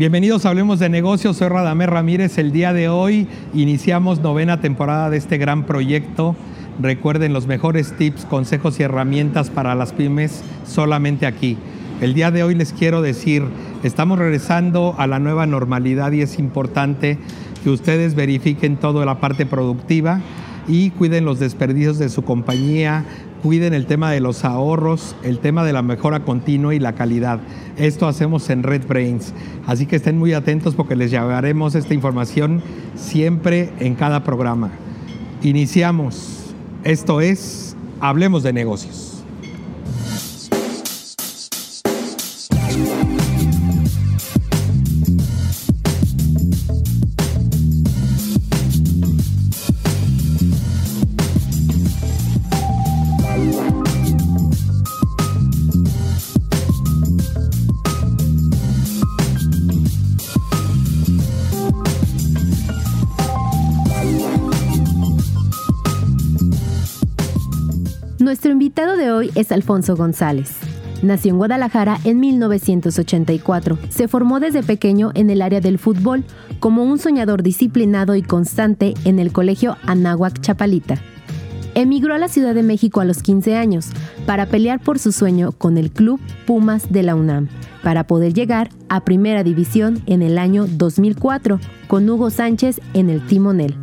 Bienvenidos a Hablemos de Negocios, soy Radamés Ramírez. El día de hoy iniciamos novena temporada de este gran proyecto. Recuerden los mejores tips, consejos y herramientas para las pymes solamente aquí. El día de hoy les quiero decir, estamos regresando a la nueva normalidad y es importante que ustedes verifiquen toda la parte productiva y cuiden los desperdicios de su compañía, cuiden el tema de los ahorros, el tema de la mejora continua y la calidad. Esto hacemos en Red Brains. Así que estén muy atentos porque les llevaremos esta información siempre en cada programa. Iniciamos. Esto es Hablemos de negocios. Invitado de hoy es Alfonso González. Nació en Guadalajara en 1984. Se formó desde pequeño en el área del fútbol como un soñador disciplinado y constante en el colegio Anáhuac Chapalita. Emigró a la Ciudad de México a los 15 años para pelear por su sueño con el Club Pumas de la UNAM, para poder llegar a Primera División en el año 2004 con Hugo Sánchez en el timonel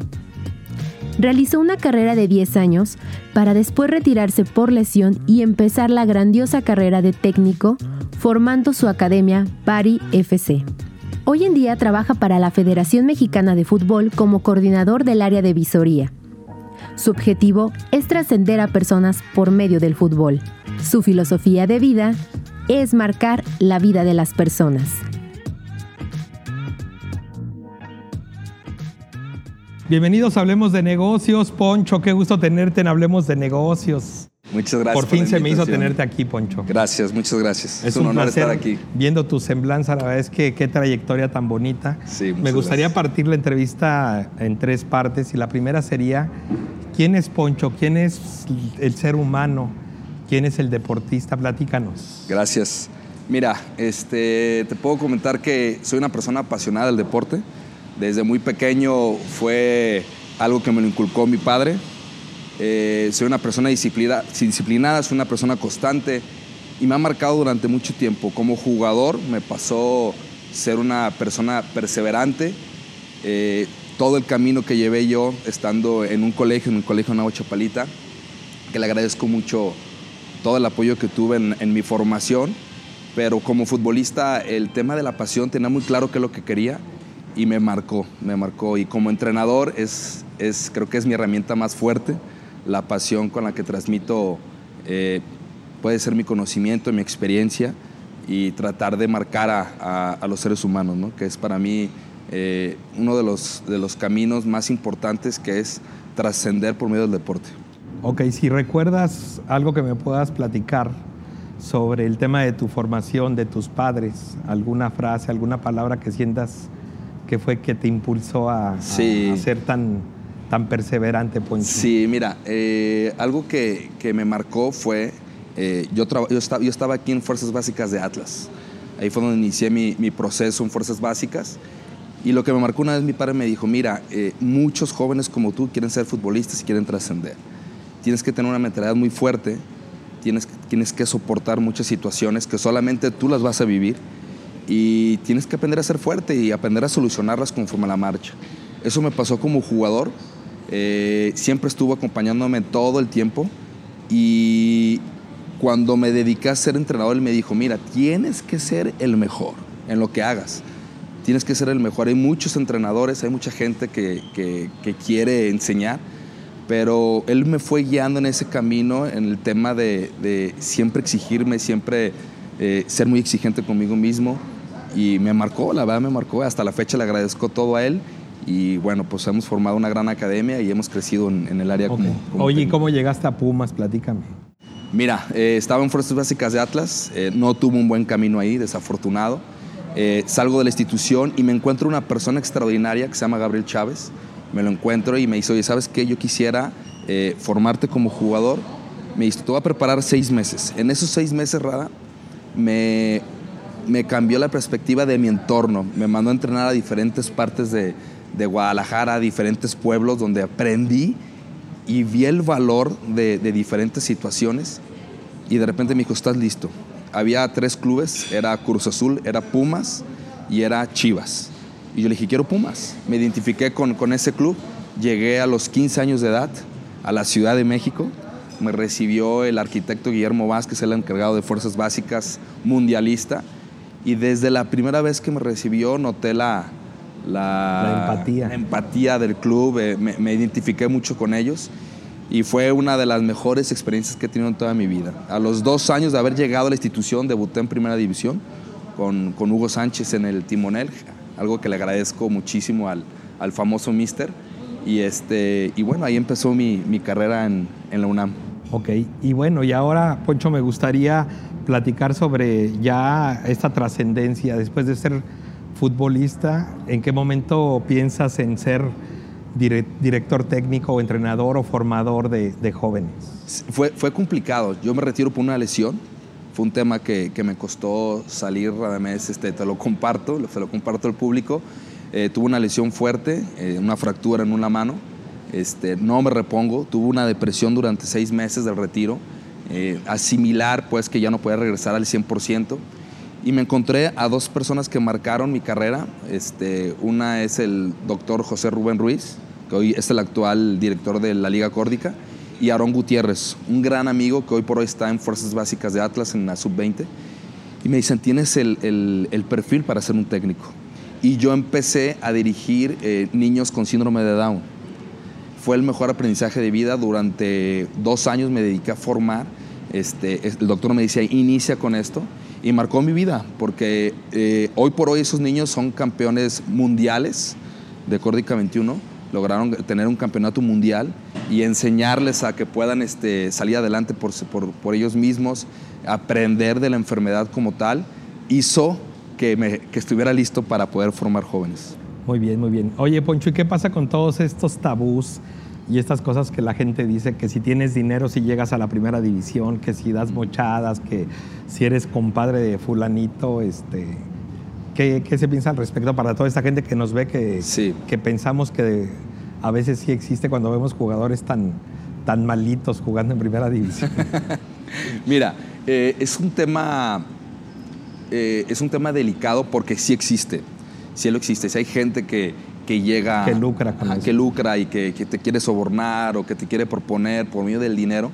realizó una carrera de 10 años para después retirarse por lesión y empezar la grandiosa carrera de técnico formando su academia Bari FC. Hoy en día trabaja para la Federación Mexicana de Fútbol como coordinador del área de visoría. Su objetivo es trascender a personas por medio del fútbol. Su filosofía de vida es marcar la vida de las personas. Bienvenidos a Hablemos de Negocios. Poncho, qué gusto tenerte en Hablemos de Negocios. Muchas gracias. Por fin se me hizo tenerte aquí, Poncho. Gracias, muchas gracias. Es, un, honor estar aquí. Viendo tu semblanza, la verdad es que qué trayectoria tan bonita. Sí, me gustaría partir la entrevista en tres partes y la primera sería, ¿quién es Poncho? ¿Quién es el ser humano? ¿Quién es el deportista? Platícanos. Gracias. Mira, este, te puedo comentar que soy una persona apasionada del deporte. Desde muy pequeño fue algo que me lo inculcó mi padre. Eh, soy una persona disciplinada, disciplinada, soy una persona constante y me ha marcado durante mucho tiempo. Como jugador me pasó ser una persona perseverante. Eh, todo el camino que llevé yo estando en un colegio, en el colegio Navo Chapalita, que le agradezco mucho todo el apoyo que tuve en, en mi formación, pero como futbolista el tema de la pasión tenía muy claro qué es lo que quería y me marcó, me marcó. Y como entrenador es, es, creo que es mi herramienta más fuerte, la pasión con la que transmito eh, puede ser mi conocimiento, mi experiencia y tratar de marcar a, a, los seres humanos, ¿no? que es para mí eh, uno de los, de los caminos más importantes que es trascender por medio del deporte. Ok, si recuerdas algo que me puedas platicar sobre el tema de tu formación, de tus padres, alguna frase, alguna palabra que sientas ¿Qué fue que te impulsó a, ser tan, tan perseverante, Poncho? Sí, mira, eh, algo que, me marcó fue, eh, yo, yo, estaba, yo, estaba, aquí en Fuerzas Básicas de Atlas. Ahí fue donde inicié mi, proceso en Fuerzas Básicas. Y lo que me marcó una vez mi padre me dijo, mira, eh, muchos jóvenes como tú quieren ser futbolistas y quieren trascender. Tienes que tener una mentalidad muy fuerte, tienes, tienes que soportar muchas situaciones que solamente tú las vas a vivir y tienes que aprender a ser fuerte y aprender a solucionarlas conforme a la marcha. Eso me pasó como jugador, eh, siempre estuvo acompañándome todo el tiempo y cuando me dediqué a ser entrenador, él me dijo, mira, tienes que ser el mejor en lo que hagas. Tienes que ser el mejor. Hay muchos entrenadores, hay mucha gente que, quiere enseñar, pero él me fue guiando en ese camino, en el tema de, siempre exigirme, siempre eh, ser muy exigente conmigo mismo y me marcó, la verdad me marcó, hasta la fecha le agradezco todo a él y bueno, pues hemos formado una gran academia y hemos crecido en, el área como, Oye, ¿y cómo llegaste a Pumas? Platícame. Mira, eh, estaba en Fuerzas Básicas de Atlas, eh, no tuve un buen camino ahí, desafortunado. Eh, salgo de la institución y me encuentro una persona extraordinaria que se llama Gabriel Chávez. Me lo encuentro y me dice, oye, ¿sabes qué? Yo quisiera formarte como jugador. Me dice, te voy a preparar seis meses. En esos seis meses, Rada, me me cambió la perspectiva de mi entorno. Me mandó a entrenar a diferentes partes de, de Guadalajara, a diferentes pueblos donde aprendí y vi el valor de, de, diferentes situaciones y de repente me dijo, estás listo. Había tres clubes, era Cruz Azul, era Pumas y era Chivas. Y yo le dije, quiero Pumas. Me identifiqué con, con ese club, llegué a los 15 años de edad a la Ciudad de México, me recibió el arquitecto Guillermo Vázquez, el encargado de Fuerzas Básicas mundialista, y desde la primera vez que me recibió noté la, la, empatía. empatía del club, eh, me, me, identifiqué mucho con ellos y fue una de las mejores experiencias que he tenido en toda mi vida. A los dos años de haber llegado a la institución, debuté en Primera División con, con Hugo Sánchez en el timonel, algo que le agradezco muchísimo al, al famoso Mister. Y, este, y bueno, ahí empezó mi, mi carrera en, en la UNAM. Ok, y bueno, y ahora, Poncho, me gustaría platicar sobre ya esta trascendencia después de ser futbolista, ¿en qué momento piensas en ser director técnico entrenador o formador de, jóvenes? Fue, fue, complicado. Yo me retiro por una lesión. Fue un tema que, que me costó salir, además, este, te lo comparto, se lo comparto al público. Eh, tuve una lesión fuerte, eh, una fractura en una mano. Este, no me repongo. Tuve una depresión durante seis meses del retiro. Eh, asimilar, pues, que ya no podía regresar al 100% y me encontré a dos personas que marcaron mi carrera. Este, una es el doctor José Rubén Ruiz, que hoy es el actual director de la Liga Córdica, y Aarón Gutiérrez, un gran amigo que hoy por hoy está en Fuerzas Básicas de Atlas en la Sub-20. Y me dicen, tienes el, el, perfil para ser un técnico. Y yo empecé a dirigir eh, niños con síndrome de Down. Fue el mejor aprendizaje de vida. Durante dos años me dediqué a formar. Este, el doctor me decía, inicia con esto y marcó mi vida, porque eh, hoy por hoy esos niños son campeones mundiales de Córdica 21, lograron tener un campeonato mundial y enseñarles a que puedan este, salir adelante por, ellos mismos, aprender de la enfermedad como tal, hizo que estuviera listo para poder formar jóvenes. Muy bien, muy bien. Oye, Poncho, ¿y qué pasa con todos estos tabús? y estas cosas que la gente dice que si tienes dinero si llegas a la primera división, que si das mochadas, que si eres compadre de fulanito, este, ¿qué, qué se piensa al respecto para toda esta gente que nos ve que, sí. que pensamos que a veces sí existe cuando vemos jugadores tan, tan malitos jugando en primera división? Mira, eh, es un tema eh, es un tema delicado porque sí existe, sí lo existe. Si hay gente que, que llega que lucra, con a, que lucra y que, que, te quiere sobornar o que te quiere proponer por medio del dinero,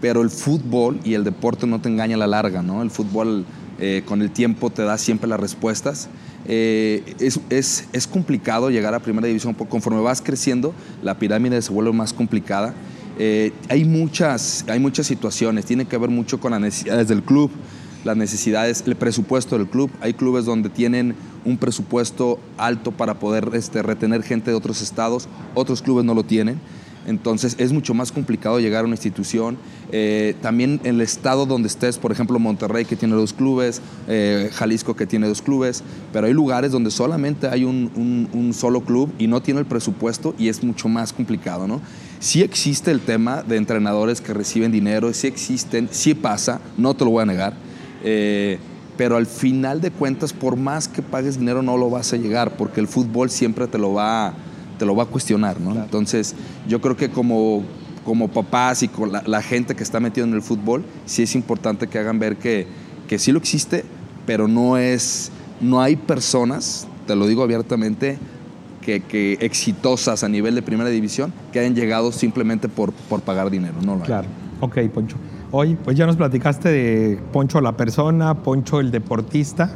pero el fútbol y el deporte no te engaña a la larga, ¿no? El fútbol eh, con el tiempo te da siempre las respuestas. Eh, es, es, es, complicado llegar a primera división, conforme vas creciendo, la pirámide se vuelve más complicada. Eh, hay, muchas, hay muchas situaciones, tiene que ver mucho con las necesidades del club, las necesidades, el presupuesto del club. Hay clubes donde tienen un presupuesto alto para poder este, retener gente de otros estados, otros clubes no lo tienen. Entonces es mucho más complicado llegar a una institución. Eh, también el estado donde estés, por ejemplo Monterrey que tiene dos clubes, eh, Jalisco que tiene dos clubes, pero hay lugares donde solamente hay un, solo club y no tiene el presupuesto y es mucho más complicado. ¿no? Sí existe el tema de entrenadores que reciben dinero, sí existen, sí pasa, no te lo voy a negar. Eh, pero al final de cuentas, por más que pagues dinero, no lo vas a llegar, porque el fútbol siempre te lo va, te lo va a cuestionar, ¿no? Claro. Entonces, yo creo que como, como papás y con la, la, gente que está metida en el fútbol, sí es importante que hagan ver que, que sí lo existe, pero no es, no hay personas, te lo digo abiertamente, que, que, exitosas a nivel de primera división que hayan llegado simplemente por, por pagar dinero, no lo Claro, ok, Poncho. Hoy, pues ya nos platicaste de Poncho la persona, Poncho el deportista.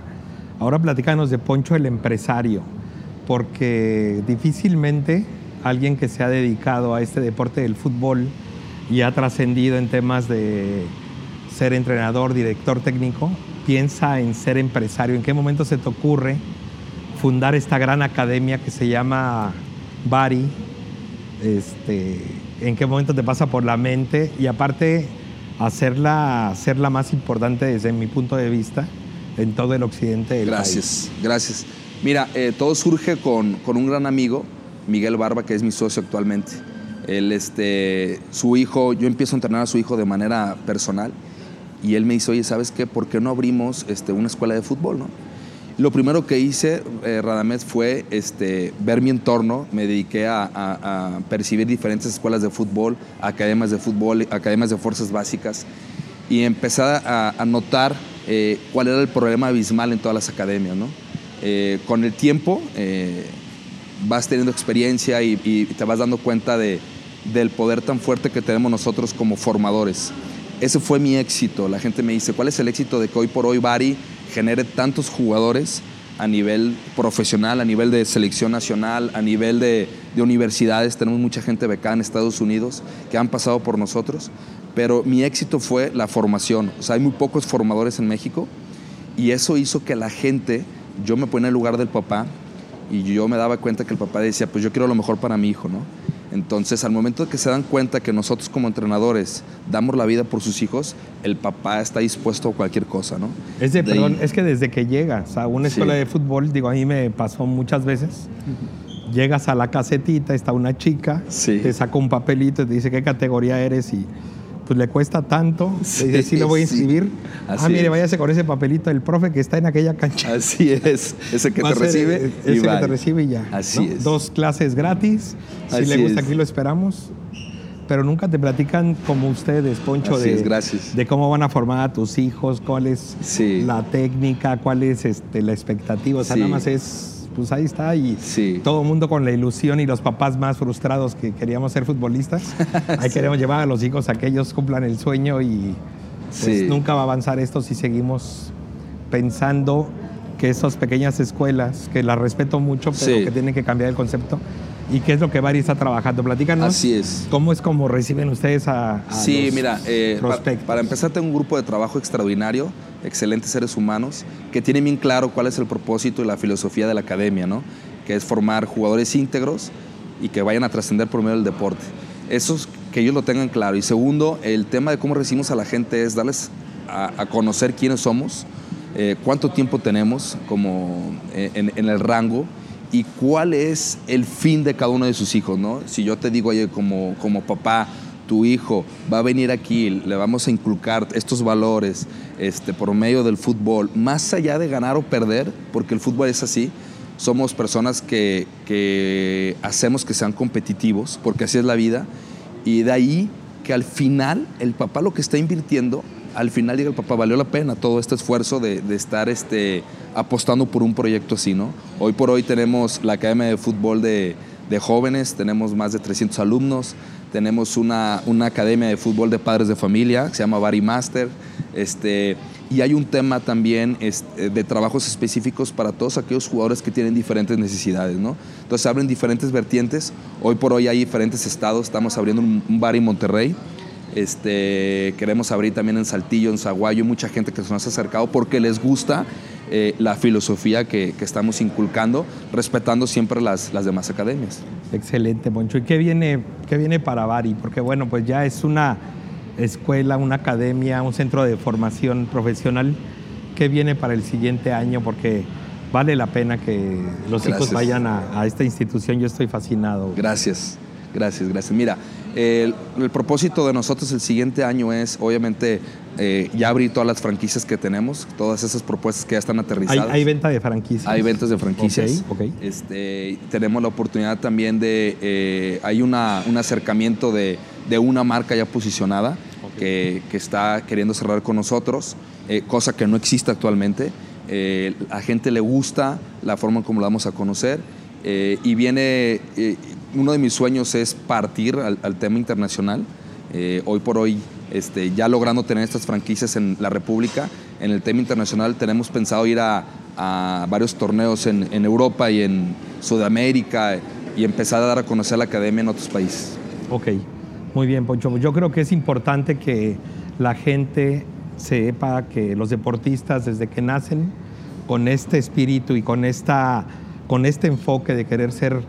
Ahora platícanos de Poncho el empresario, porque difícilmente alguien que se ha dedicado a este deporte del fútbol y ha trascendido en temas de ser entrenador, director técnico, piensa en ser empresario. ¿En qué momento se te ocurre fundar esta gran academia que se llama Bari? Este, ¿En qué momento te pasa por la mente? Y aparte, hacerla, hacerla más importante desde mi punto de vista en todo el occidente del gracias, país. Gracias, Mira, eh, todo surge con, con, un gran amigo, Miguel Barba, que es mi socio actualmente. Él, este, su hijo, yo empiezo a entrenar a su hijo de manera personal Y él me dice, oye, ¿sabes qué? ¿Por qué no abrimos este, una escuela de fútbol, no? Lo primero que hice, eh, Radamés, fue este, ver mi entorno. Me dediqué a, percibir diferentes escuelas de fútbol, academias de fútbol, academias de fuerzas básicas. Y empecé a, notar eh, cuál era el problema abismal en todas las academias. ¿no? Eh, con el tiempo vas teniendo experiencia y, y, te vas dando cuenta de, del poder tan fuerte que tenemos nosotros como formadores. Ese fue mi éxito. La gente me dice, ¿cuál es el éxito de que hoy por hoy Bari genere tantos jugadores a nivel profesional, a nivel de selección nacional, a nivel de, universidades. Tenemos mucha gente becada en Estados Unidos que han pasado por nosotros, pero mi éxito fue la formación. Hay muy pocos formadores en México y eso hizo que la gente, yo me ponía en el lugar del papá y yo me daba cuenta que el papá decía, pues yo quiero lo mejor para mi hijo, ¿no? Entonces, al momento de que se dan cuenta que nosotros como entrenadores damos la vida por sus hijos, el papá está dispuesto a cualquier cosa, ¿no? Es de, perdón, es que desde que llegas a una escuela de fútbol, digo, a mí me pasó muchas veces, llegas a la casetita, está una chica, te saca un papelito y te dice qué categoría eres y pues le cuesta tanto. Sí, dice, sí lo voy a inscribir. ah, mire, váyase con ese papelito del profe que está en aquella cancha. Así es, ese que te recibe. ese que te recibe y ya. Así es. Dos clases gratis. Si le gusta, aquí lo esperamos. Pero nunca te platican como ustedes, Poncho, de, gracias. de cómo van a formar a tus hijos, cuál es la técnica, cuál es este, la expectativa. O sea, nada más es pues ahí está y todo el mundo con la ilusión y los papás más frustrados que queríamos ser futbolistas. Ahí queremos llevar a los hijos a que ellos cumplan el sueño y pues, nunca va a avanzar esto si seguimos pensando que esas pequeñas escuelas, que las respeto mucho, pero que tienen que cambiar el concepto, ¿Y qué es lo que Bari está trabajando? Platícanos. Así es. ¿Cómo es como reciben ustedes a, sí, mira, eh, para, empezar tengo un grupo de trabajo extraordinario, excelentes seres humanos, que tienen bien claro cuál es el propósito y la filosofía de la academia, ¿no? Que es formar jugadores íntegros y que vayan a trascender por medio del deporte. Eso es que ellos lo tengan claro. Y segundo, el tema de cómo recibimos a la gente es darles a, conocer quiénes somos, eh, cuánto tiempo tenemos como eh, en el rango y cuál es el fin de cada uno de sus hijos, ¿no? Si yo te digo, oye, como, como papá, tu hijo va a venir aquí, le vamos a inculcar estos valores este, por medio del fútbol, más allá de ganar o perder, porque el fútbol es así, somos personas que, que hacemos que sean competitivos, porque así es la vida, y de ahí que al final el papá lo que está invirtiendo al final llega el papá, valió la pena todo este esfuerzo de, estar este, apostando por un proyecto así, ¿no? Hoy por hoy tenemos la Academia de Fútbol de, Jóvenes, tenemos más de 300 alumnos, tenemos una, una, academia de fútbol de padres de familia que se llama Bari Master, este, y hay un tema también este, de trabajos específicos para todos aquellos jugadores que tienen diferentes necesidades, ¿no? Entonces abren diferentes vertientes, hoy por hoy hay diferentes estados, estamos abriendo un, un bar en Monterrey, este, queremos abrir también en Saltillo, en Zaguayo, mucha gente que se nos ha acercado porque les gusta eh, la filosofía que, estamos inculcando, respetando siempre las, las, demás academias. Excelente, Moncho. ¿Y qué viene, qué viene para Bari? Porque bueno, pues ya es una escuela, una academia, un centro de formación profesional. ¿Qué viene para el siguiente año? Porque vale la pena que los hijos vayan a, a esta institución. Yo estoy fascinado. Gracias. Gracias, gracias. Mira, el, propósito de nosotros el siguiente año es, obviamente, eh, ya abrir todas las franquicias que tenemos, todas esas propuestas que ya están aterrizadas. ¿Hay, venta de franquicias? Hay ventas de franquicias. Este, tenemos la oportunidad también de, eh, hay una, un acercamiento de, una marca ya posicionada que, está queriendo cerrar con nosotros, eh, cosa que no existe actualmente. a gente le gusta la forma en cómo la vamos a conocer y viene uno de mis sueños es partir al, tema internacional. Eh, hoy por hoy, este, ya logrando tener estas franquicias en la República, en el tema internacional tenemos pensado ir a, varios torneos en, Europa y en Sudamérica y empezar a dar a conocer la academia en otros países. Ok, muy bien, Poncho. Yo creo que es importante que la gente sepa que los deportistas desde que nacen con este espíritu y con, esta, con este enfoque de querer ser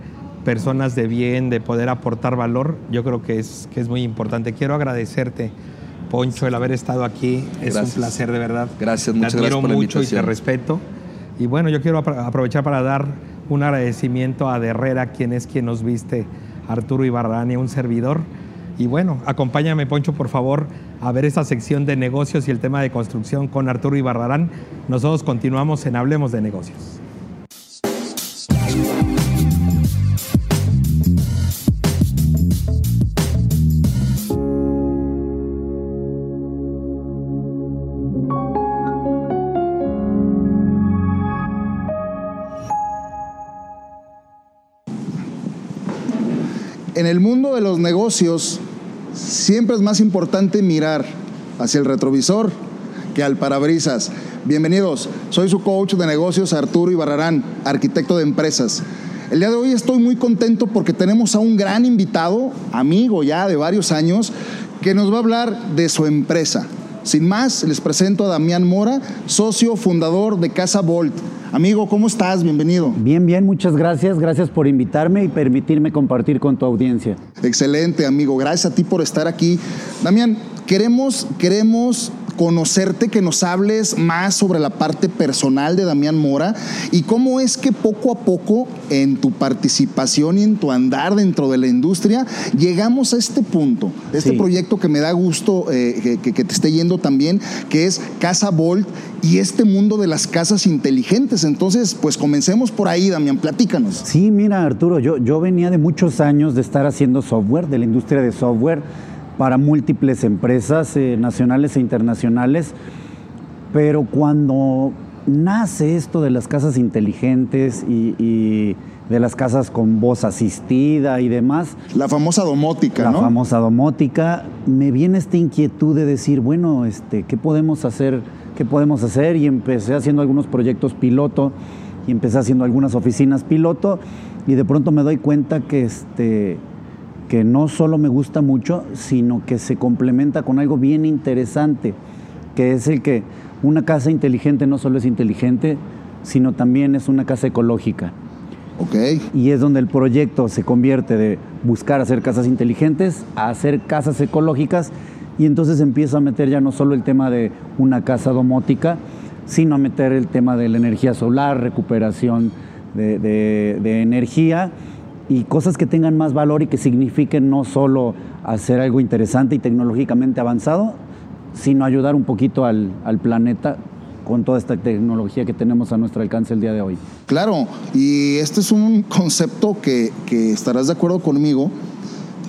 personas de bien, de poder aportar valor, yo creo que es, que es muy importante. Quiero agradecerte, Poncho, el haber estado aquí. Es un placer, de verdad. Gracias, muchas gracias. Te admiro mucho y te respeto. Y bueno, yo quiero aprovechar para dar un agradecimiento a De Herrera, quien es quien nos viste, Arturo Ibarrani, un servidor. Y bueno, acompáñame, Poncho, por favor, a ver esa sección de negocios y el tema de construcción con Arturo Ibarrarán. Nosotros continuamos en Hablemos de Negocios. En el mundo de los negocios siempre es más importante mirar hacia el retrovisor que al parabrisas. Bienvenidos, soy su coach de negocios Arturo Ibarrarán, arquitecto de empresas. El día de hoy estoy muy contento porque tenemos a un gran invitado, amigo ya de varios años, que nos va a hablar de su empresa. Sin más, les presento a Damián Mora, socio fundador de Casa Volt. Amigo, ¿cómo estás? Bienvenido. Bien, bien, muchas gracias. Gracias por invitarme y permitirme compartir con tu audiencia. Excelente, amigo. Gracias a ti por estar aquí. Damián, queremos, queremos conocerte, que nos hables más sobre la parte personal de Damián Mora y cómo es que poco a poco en tu participación y en tu andar dentro de la industria llegamos a este punto, este Sí. proyecto que me da gusto eh, que, que- que te esté yendo también, que es Casa Volt y este mundo de las casas inteligentes. Entonces, pues comencemos por ahí, Damián, platícanos. Sí, mira Arturo, yo, yo venía de muchos años de estar haciendo software, de la industria de software, para múltiples empresas eh, nacionales e internacionales, pero cuando nace esto de las casas inteligentes y, y de las casas con voz asistida y demás, La famosa domótica, la ¿no? famosa domótica, me viene esta inquietud de decir, bueno, este, ¿qué podemos hacer? ¿Qué podemos hacer? Y empecé haciendo algunos proyectos piloto y empecé haciendo algunas oficinas piloto y de pronto me doy cuenta que este que no solo me gusta mucho, sino que se complementa con algo bien interesante, que es el que una casa inteligente no solo es inteligente, sino también es una casa ecológica Ok. y es donde el proyecto se convierte de buscar hacer casas inteligentes a hacer casas ecológicas y entonces empieza a meter ya no solo el tema de una casa domótica, sino a meter el tema de la energía solar, recuperación de, de- de energía y cosas que tengan más valor y que signifiquen no solo hacer algo interesante y tecnológicamente avanzado, sino ayudar un poquito al, al planeta con toda esta tecnología que tenemos a nuestro alcance el día de hoy. Claro, y este es un concepto que, que estarás de acuerdo conmigo.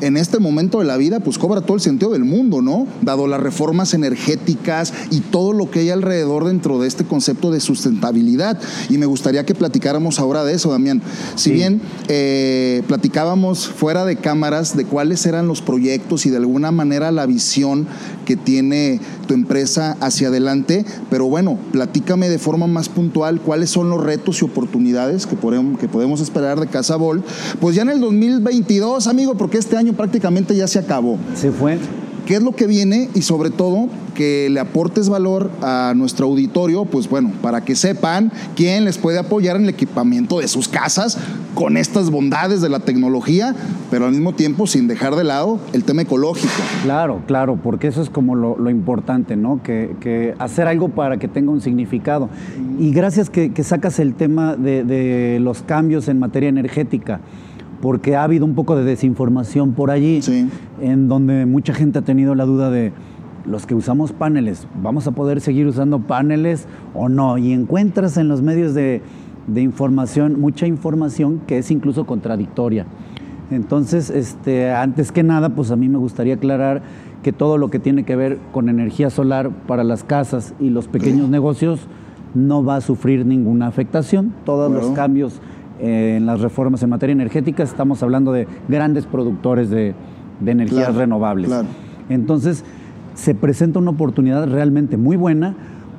En este momento de la vida, pues cobra todo el sentido del mundo, ¿no? Dado las reformas energéticas y todo lo que hay alrededor dentro de este concepto de sustentabilidad. Y me gustaría que platicáramos ahora de eso, Damián. Si Sí. bien eh, platicábamos fuera de cámaras de cuáles eran los proyectos y de alguna manera la visión que tiene tu empresa hacia adelante, pero bueno, platícame de forma más puntual cuáles son los retos y oportunidades que podemos, que podemos esperar de Casa Vol, pues ya en el 2022, amigo, porque este año prácticamente ya se acabó. Se fue. ¿Qué es lo que viene? Y sobre todo, que le aportes valor a nuestro auditorio, pues bueno, para que sepan quién les puede apoyar en el equipamiento de sus casas con estas bondades de la tecnología, pero al mismo tiempo sin dejar de lado el tema ecológico. Claro, claro, porque eso es como lo, lo importante, ¿no? Que, que hacer algo para que tenga un significado. Y gracias que, que sacas el tema de, de los cambios en materia energética, porque ha habido un poco de desinformación por allí, Sí. en donde mucha gente ha tenido la duda de los que usamos paneles, ¿vamos a poder seguir usando paneles o no? Y encuentras en los medios de, de información mucha información que es incluso contradictoria. Entonces, este, antes que nada, pues a mí me gustaría aclarar que todo lo que tiene que ver con energía solar para las casas y los pequeños negocios no va a sufrir ninguna afectación. Todos los cambios en las reformas en materia energética, estamos hablando de grandes productores de, de energías Claro, renovables. claro. Entonces, se presenta una oportunidad realmente muy buena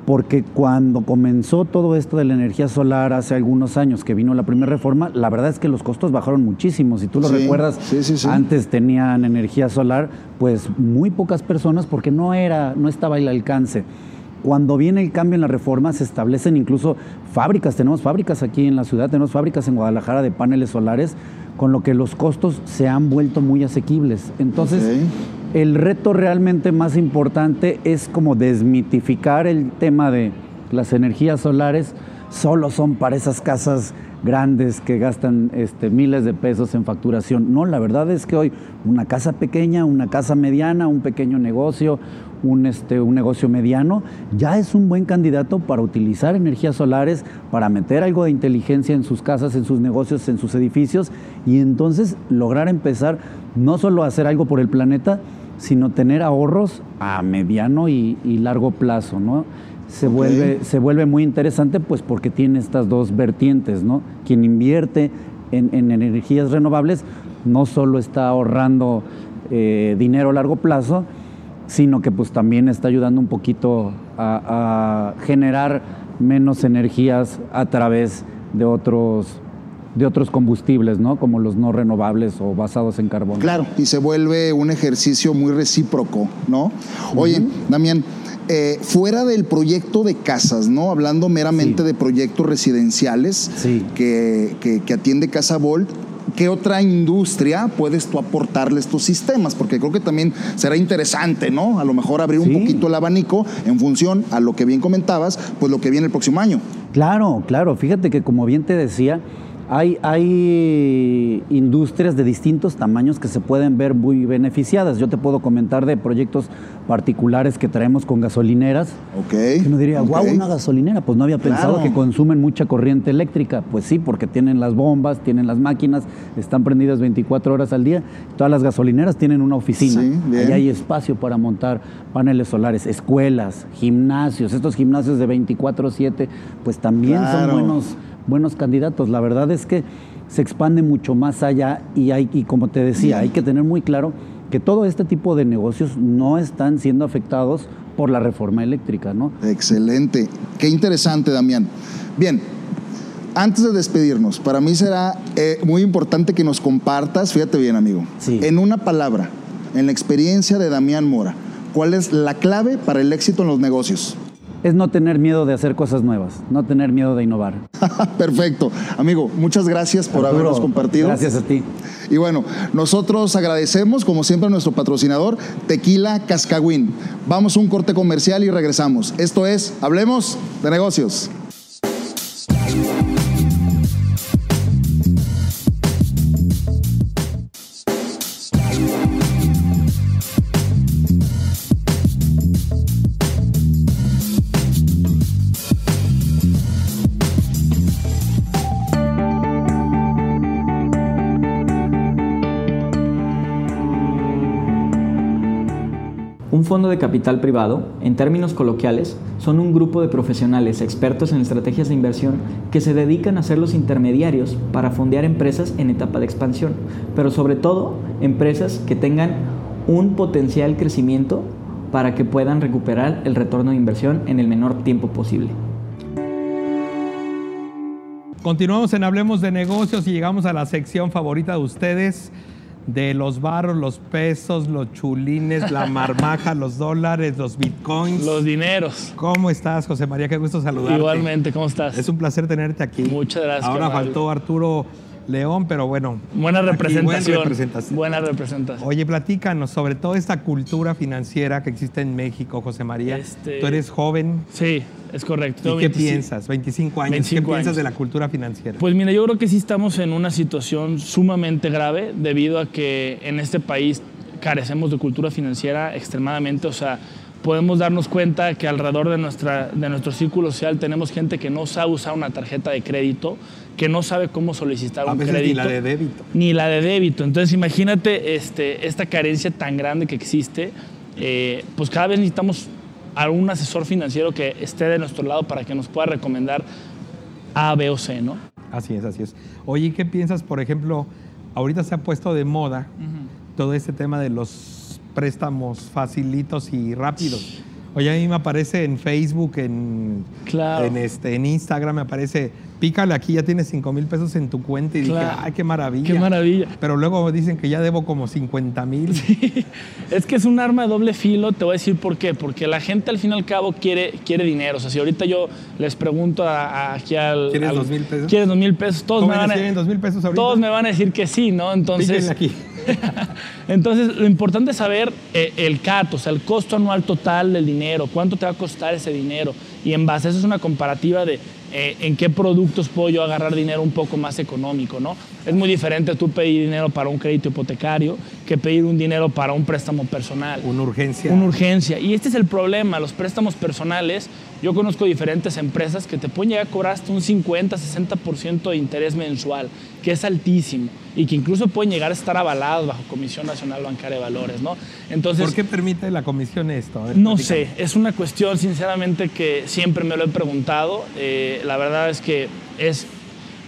porque cuando comenzó todo esto de la energía solar hace algunos años que vino la primera reforma, la verdad es que los costos bajaron muchísimo. Si tú lo Sí, recuerdas, sí, sí, sí. antes tenían energía solar, pues muy pocas personas porque no era, no estaba al alcance. Cuando viene el cambio en la reforma, se establecen incluso fábricas. Tenemos fábricas aquí en la ciudad, tenemos fábricas en Guadalajara de paneles solares, con lo que los costos se han vuelto muy asequibles. Entonces, el reto realmente más importante es como desmitificar el tema de las energías solares, solo son para esas casas grandes que gastan este, miles de pesos en facturación. No, la verdad es que hoy una casa pequeña, una casa mediana, un pequeño negocio, un, este, un negocio mediano, ya es un buen candidato para utilizar energías solares, para meter algo de inteligencia en sus casas, en sus negocios, en sus edificios y entonces lograr empezar no solo a hacer algo por el planeta, sino tener ahorros a mediano y, largo plazo, ¿no? Se, vuelve, se vuelve muy interesante pues porque tiene estas dos vertientes, ¿no? Quien invierte en, energías renovables no solo está ahorrando eh, dinero a largo plazo, sino que pues también está ayudando un poquito a, generar menos energías a través de otros de otros combustibles, ¿no? Como los no renovables o basados en carbón. Claro, y se vuelve un ejercicio muy recíproco, ¿no? Oye, Damián, eh, fuera del proyecto de casas, ¿no? Hablando meramente de proyectos residenciales que, que, que, atiende Casa Volt, ¿qué otra industria puedes tú aportarle estos sistemas? Porque creo que también será interesante, ¿no? A lo mejor abrir un poquito el abanico en función a lo que bien comentabas, pues lo que viene el próximo año. Claro, claro. Fíjate que como bien te decía, hay, industrias de distintos tamaños que se pueden ver muy beneficiadas. Yo te puedo comentar de proyectos particulares que traemos con gasolineras. Ok. Que uno diría, wow, una gasolinera. Pues no había pensado que consumen mucha corriente eléctrica. Pues sí, porque tienen las bombas, tienen las máquinas, están prendidas 24 horas al día. Todas las gasolineras tienen una oficina. Sí, Ahí hay espacio para montar paneles solares, escuelas, gimnasios. Estos gimnasios de 24-7, pues también son buenos buenos candidatos. La verdad es que se expande mucho más allá y hay, y como te decía, hay que tener muy claro que todo este tipo de negocios no están siendo afectados por la reforma eléctrica, ¿no? Excelente. Qué interesante, Damián. Bien, antes de despedirnos, para mí será eh, muy importante que nos compartas, fíjate bien, amigo, en una palabra, en la experiencia de Damián Mora, ¿cuál es la clave para el éxito en los negocios? Es no tener miedo de hacer cosas nuevas, no tener miedo de innovar. Perfecto. Amigo, muchas gracias por habernos compartido. Gracias a ti. Y bueno, nosotros agradecemos, como siempre, a nuestro patrocinador, Tequila Cascagüín. Vamos a un corte comercial y regresamos. Esto es Hablemos de Negocios. Fondo de capital privado, en términos coloquiales, son un grupo de profesionales expertos en estrategias de inversión que se dedican a ser los intermediarios para fondear empresas en etapa de expansión, pero sobre todo empresas que tengan un potencial crecimiento para que puedan recuperar el retorno de inversión en el menor tiempo posible. Continuamos en Hablemos de Negocios y llegamos a la sección favorita de ustedes, de los barros, los pesos, los chulines, la marmaja, los dólares, los bitcoins. Los dineros. ¿Cómo estás, José María? Qué gusto saludarte. Igualmente, ¿cómo estás? Es un placer tenerte aquí. Muchas gracias. Ahora faltó Arturo León, pero bueno. Buena representación, buena representación. Oye, platícanos sobre toda esta cultura financiera que existe en México, José María. Este, Tú eres joven. Sí, es correcto. ¿Y qué piensas? 25 años. ¿Qué piensas de la cultura financiera? Pues mira, yo creo que sí estamos en una situación sumamente grave debido a que en este país carecemos de cultura financiera extremadamente, o sea, podemos darnos cuenta que alrededor de, nuestra, de nuestro círculo social tenemos gente que no sabe usar una tarjeta de crédito, que no sabe cómo solicitar un crédito. Ni la de débito. Ni la de débito. Entonces imagínate este, esta carencia tan grande que existe. Eh, pues cada vez necesitamos algún asesor financiero que esté de nuestro lado para que nos pueda recomendar A, B o C, ¿no? Así es, así es. Oye, ¿qué piensas, por ejemplo, ahorita se ha puesto de moda todo este tema de los préstamos facilitos y rápidos? Oye, a mí me aparece en Facebook, en, en, este, en Instagram, me aparece pícale aquí, ya tienes 5 mil pesos en tu cuenta y dije, ay, qué maravilla. Qué maravilla. Pero luego dicen que ya debo como 50 mil. Es que es un arma de doble filo, te voy a decir por qué. Porque la gente al fin y al cabo quiere, quiere dinero. O sea, si ahorita yo les pregunto aquí al... ¿Quieres dos mil pesos? ¿Quieres dos mil pesos? Todos me, van a, pesos ahorita? todos me van a decir que sí, ¿no? Entonces... aquí. Entonces, lo importante es saber eh, el CAT, o sea, el costo anual total del dinero, cuánto te va a costar ese dinero. Y en base a eso es una comparativa de eh, en qué productos puedo yo agarrar dinero un poco más económico, ¿no? Es muy diferente tú pedir dinero para un crédito hipotecario que pedir un dinero para un préstamo personal. Una urgencia. Una urgencia. Y este es el problema, los préstamos personales. Yo conozco diferentes empresas que te pueden llegar a cobrar hasta un 50, 60% de interés mensual, que es altísimo y que incluso pueden llegar a estar avalados bajo Comisión Nacional Bancaria de Valores, ¿no? Entonces, ¿Por qué permite la comisión esto? no sé, es una cuestión sinceramente que siempre me lo he preguntado. Eh, la verdad es que es,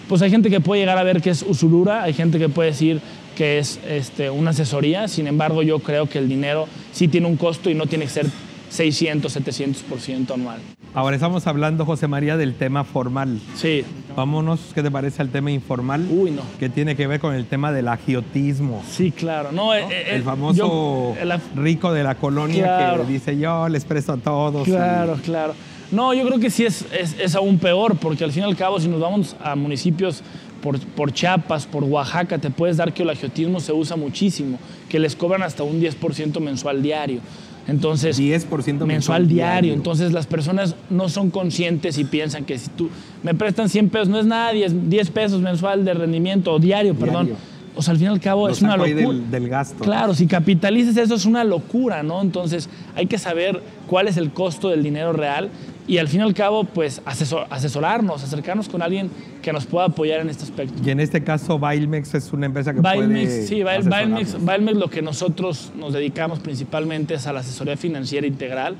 pues hay gente que puede llegar a ver que es usurura, hay gente que puede decir que es este, una asesoría, sin embargo yo creo que el dinero sí tiene un costo y no tiene que ser 600, 700% anual. Ahora estamos hablando, José María, del tema formal. Sí. Vámonos, ¿qué te parece al tema informal? Uy, no. Que tiene que ver con el tema del agiotismo. Sí, claro. No, eh, eh, el famoso rico de la colonia que dice yo les presto a todos. Claro, claro. No, yo creo que sí es, es, aún peor, porque al fin y al cabo, si nos vamos a municipios por, por, Chiapas, por Oaxaca, te puedes dar que el agiotismo se usa muchísimo, que les cobran hasta un 10% mensual diario. Entonces, 10% mensual, diario. Entonces las personas no son conscientes y piensan que si tú me prestan 100 pesos, no es nada, 10, 10 pesos mensual de rendimiento, o diario, perdón. O sea, al fin y al cabo es una locura. Del, del, gasto. Claro, si capitalizas eso es una locura, ¿no? Entonces hay que saber cuál es el costo del dinero real y al fin y al cabo, pues asesorarnos, acercarnos con alguien que nos pueda apoyar en este aspecto. Y en este caso, Bailmex es una empresa que puede Sí, Bailmex, Bailmex lo que nosotros nos dedicamos principalmente es a la asesoría financiera integral.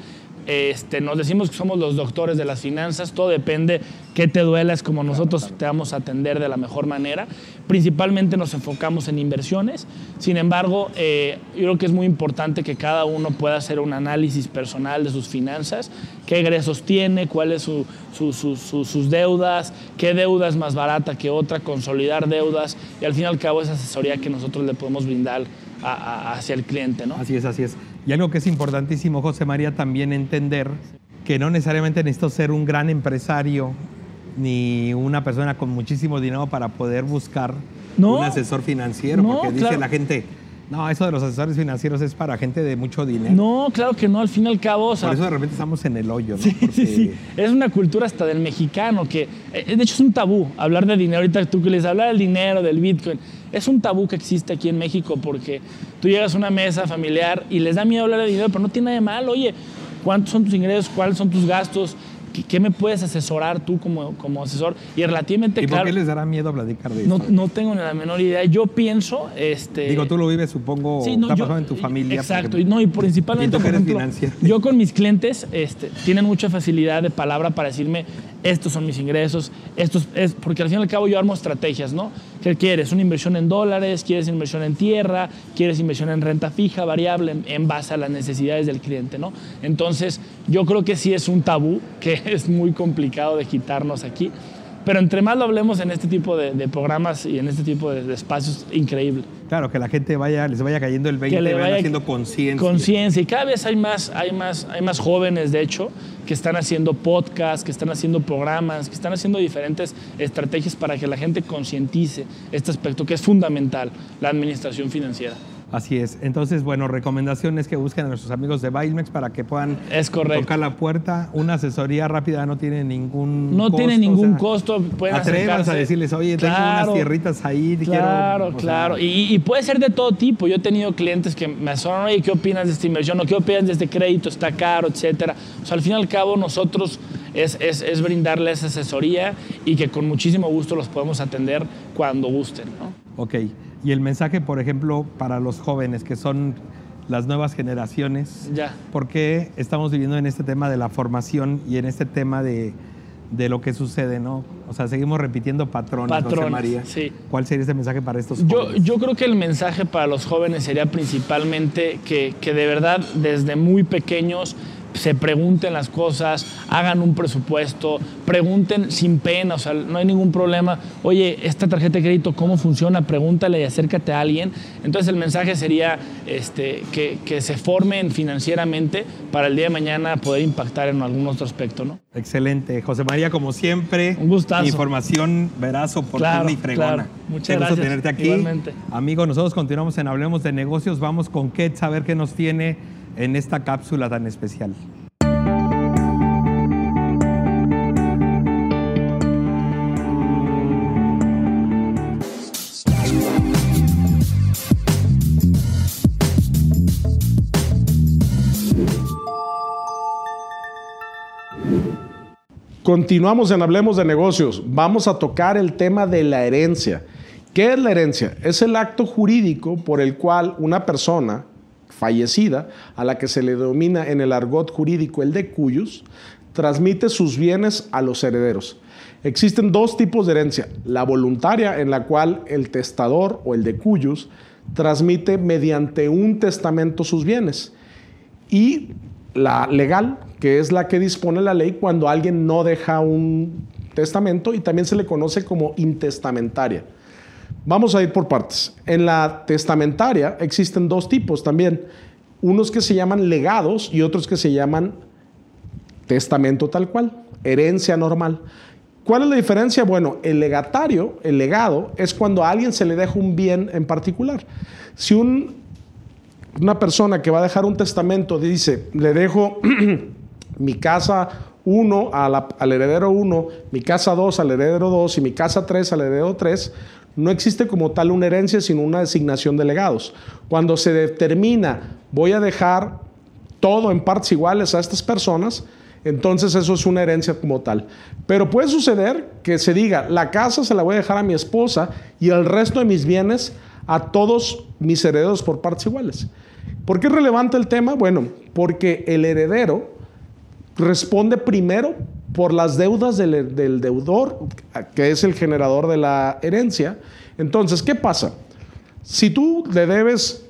Este, nos decimos que somos los doctores de las finanzas, todo depende qué te duela, es como nosotros te vamos a atender de la mejor manera. Principalmente nos enfocamos en inversiones, sin embargo, eh, yo creo que es muy importante que cada uno pueda hacer un análisis personal de sus finanzas, qué egresos tiene, cuáles son sus deudas, qué deuda es más barata que otra, consolidar deudas y al fin y al cabo esa asesoría que nosotros le podemos brindar hacia el cliente. ¿no? Así es, así es. Y algo que es importantísimo, José María, también entender que no necesariamente necesito ser un gran empresario ni una persona con muchísimo dinero para poder buscar un asesor financiero, porque dice la gente, no, eso de los asesores financieros es para gente de mucho dinero. No, claro que no, al fin y al cabo. Por eso de repente estamos en el hoyo, ¿no? Sí, sí, sí. Es una cultura hasta del mexicano que, eh, de hecho, es un tabú hablar de dinero. Ahorita tú que les hablar del dinero, del Bitcoin. Es un tabú que existe aquí en México porque tú llegas a una mesa familiar y les da miedo hablar de dinero, pero no tiene nada de mal. Oye, ¿cuántos son tus ingresos? ¿Cuáles son tus gastos? ¿Qué, me puedes asesorar tú como, como asesor? Y relativamente ¿Y por qué les dará miedo platicar de eso? No, tengo ni la menor idea. Yo pienso... Este, Digo, tú lo vives, supongo, sí, no, está en tu familia. Exacto. y no, y principalmente, ¿Y por ejemplo, yo con mis clientes este, tienen mucha facilidad de palabra para decirme estos son mis ingresos, estos es, porque al fin y al cabo yo armo estrategias, ¿no? ¿Qué quieres? ¿Una inversión en dólares? ¿Quieres inversión en tierra? ¿Quieres inversión en renta fija, variable, en, base a las necesidades del cliente, ¿no? Entonces, yo creo que sí es un tabú que es muy complicado de quitarnos aquí. Pero entre más lo hablemos en este tipo de, programas y en este tipo de, espacios, increíble. Claro, que la gente vaya, les vaya cayendo el 20 que le vaya haciendo conciencia. Conciencia. Y cada vez hay más, hay, más, hay más jóvenes, de hecho, que están haciendo podcasts, que están haciendo programas, que están haciendo diferentes estrategias para que la gente concientice este aspecto que es fundamental, la administración financiera. Así es. Entonces, bueno, recomendaciones que busquen a nuestros amigos de Bailmex para que puedan es tocar la puerta. Una asesoría rápida no tiene ningún no tiene ningún costo. Pueden a decirles, oye, tengo unas tierritas ahí. Claro, claro. Y, puede ser de todo tipo. Yo he tenido clientes que me asesoran, oye, ¿qué opinas de esta inversión? ¿O qué opinas de este crédito? ¿Está caro? Etcétera. O sea, al fin y al cabo, nosotros es, es, es brindarles asesoría y que con muchísimo gusto los podemos atender cuando gusten. ¿no? Ok. Y el mensaje, por ejemplo, para los jóvenes, que son las nuevas generaciones, ya. ¿por qué estamos viviendo en este tema de la formación y en este tema de, de lo que sucede, ¿no? O sea, seguimos repitiendo patrones, patrones María. Sí. ¿Cuál sería ese mensaje para estos jóvenes? Yo, yo creo que el mensaje para los jóvenes sería principalmente que, que de verdad desde muy pequeños se pregunten las cosas, hagan un presupuesto, pregunten sin pena, o sea, no hay ningún problema. Oye, esta tarjeta de crédito, ¿cómo funciona? Pregúntale y acércate a alguien. Entonces el mensaje sería este, que, que se formen financieramente para el día de mañana poder impactar en algún otro aspecto, ¿no? Excelente. José María, como siempre, un gustazo. Información veraz, oportuna y fregona. Claro. Muchas gracias. tenerte aquí. Igualmente. Amigo, nosotros continuamos en Hablemos de Negocios. Vamos con Ketz a ver qué nos tiene en esta cápsula tan especial. Continuamos en Hablemos de Negocios. Vamos a tocar el tema de la herencia. ¿Qué es la herencia? Es el acto jurídico por el cual una persona fallecida, a la que se le denomina en el argot jurídico el de cuyos, transmite sus bienes a los herederos. Existen dos tipos de herencia. La voluntaria, en la cual el testador o el de cuyos transmite mediante un testamento sus bienes. Y la legal, que es la que dispone la ley cuando alguien no deja un testamento y también se le conoce como intestamentaria. Vamos a ir por partes. En la testamentaria existen dos tipos también. Unos que se llaman legados y otros que se llaman testamento tal cual, herencia normal. ¿Cuál es la diferencia? Bueno, el legatario, el legado, es cuando a alguien se le deja un bien en particular. Si una persona que va a dejar un testamento dice, le dejo mi casa 1 al heredero 1, mi casa 2 al heredero 2 y mi casa 3 al heredero 3, no existe como tal una herencia, sino una designación de legados. Cuando se determina, voy a dejar todo en partes iguales a estas personas, entonces eso es una herencia como tal. Pero puede suceder que se diga, la casa se la voy a dejar a mi esposa y el resto de mis bienes a todos mis herederos por partes iguales. ¿Por qué es relevante el tema? Bueno, porque el heredero responde primero por las deudas del, deudor, que es el generador de la herencia. Entonces, ¿qué pasa? Si tú le debes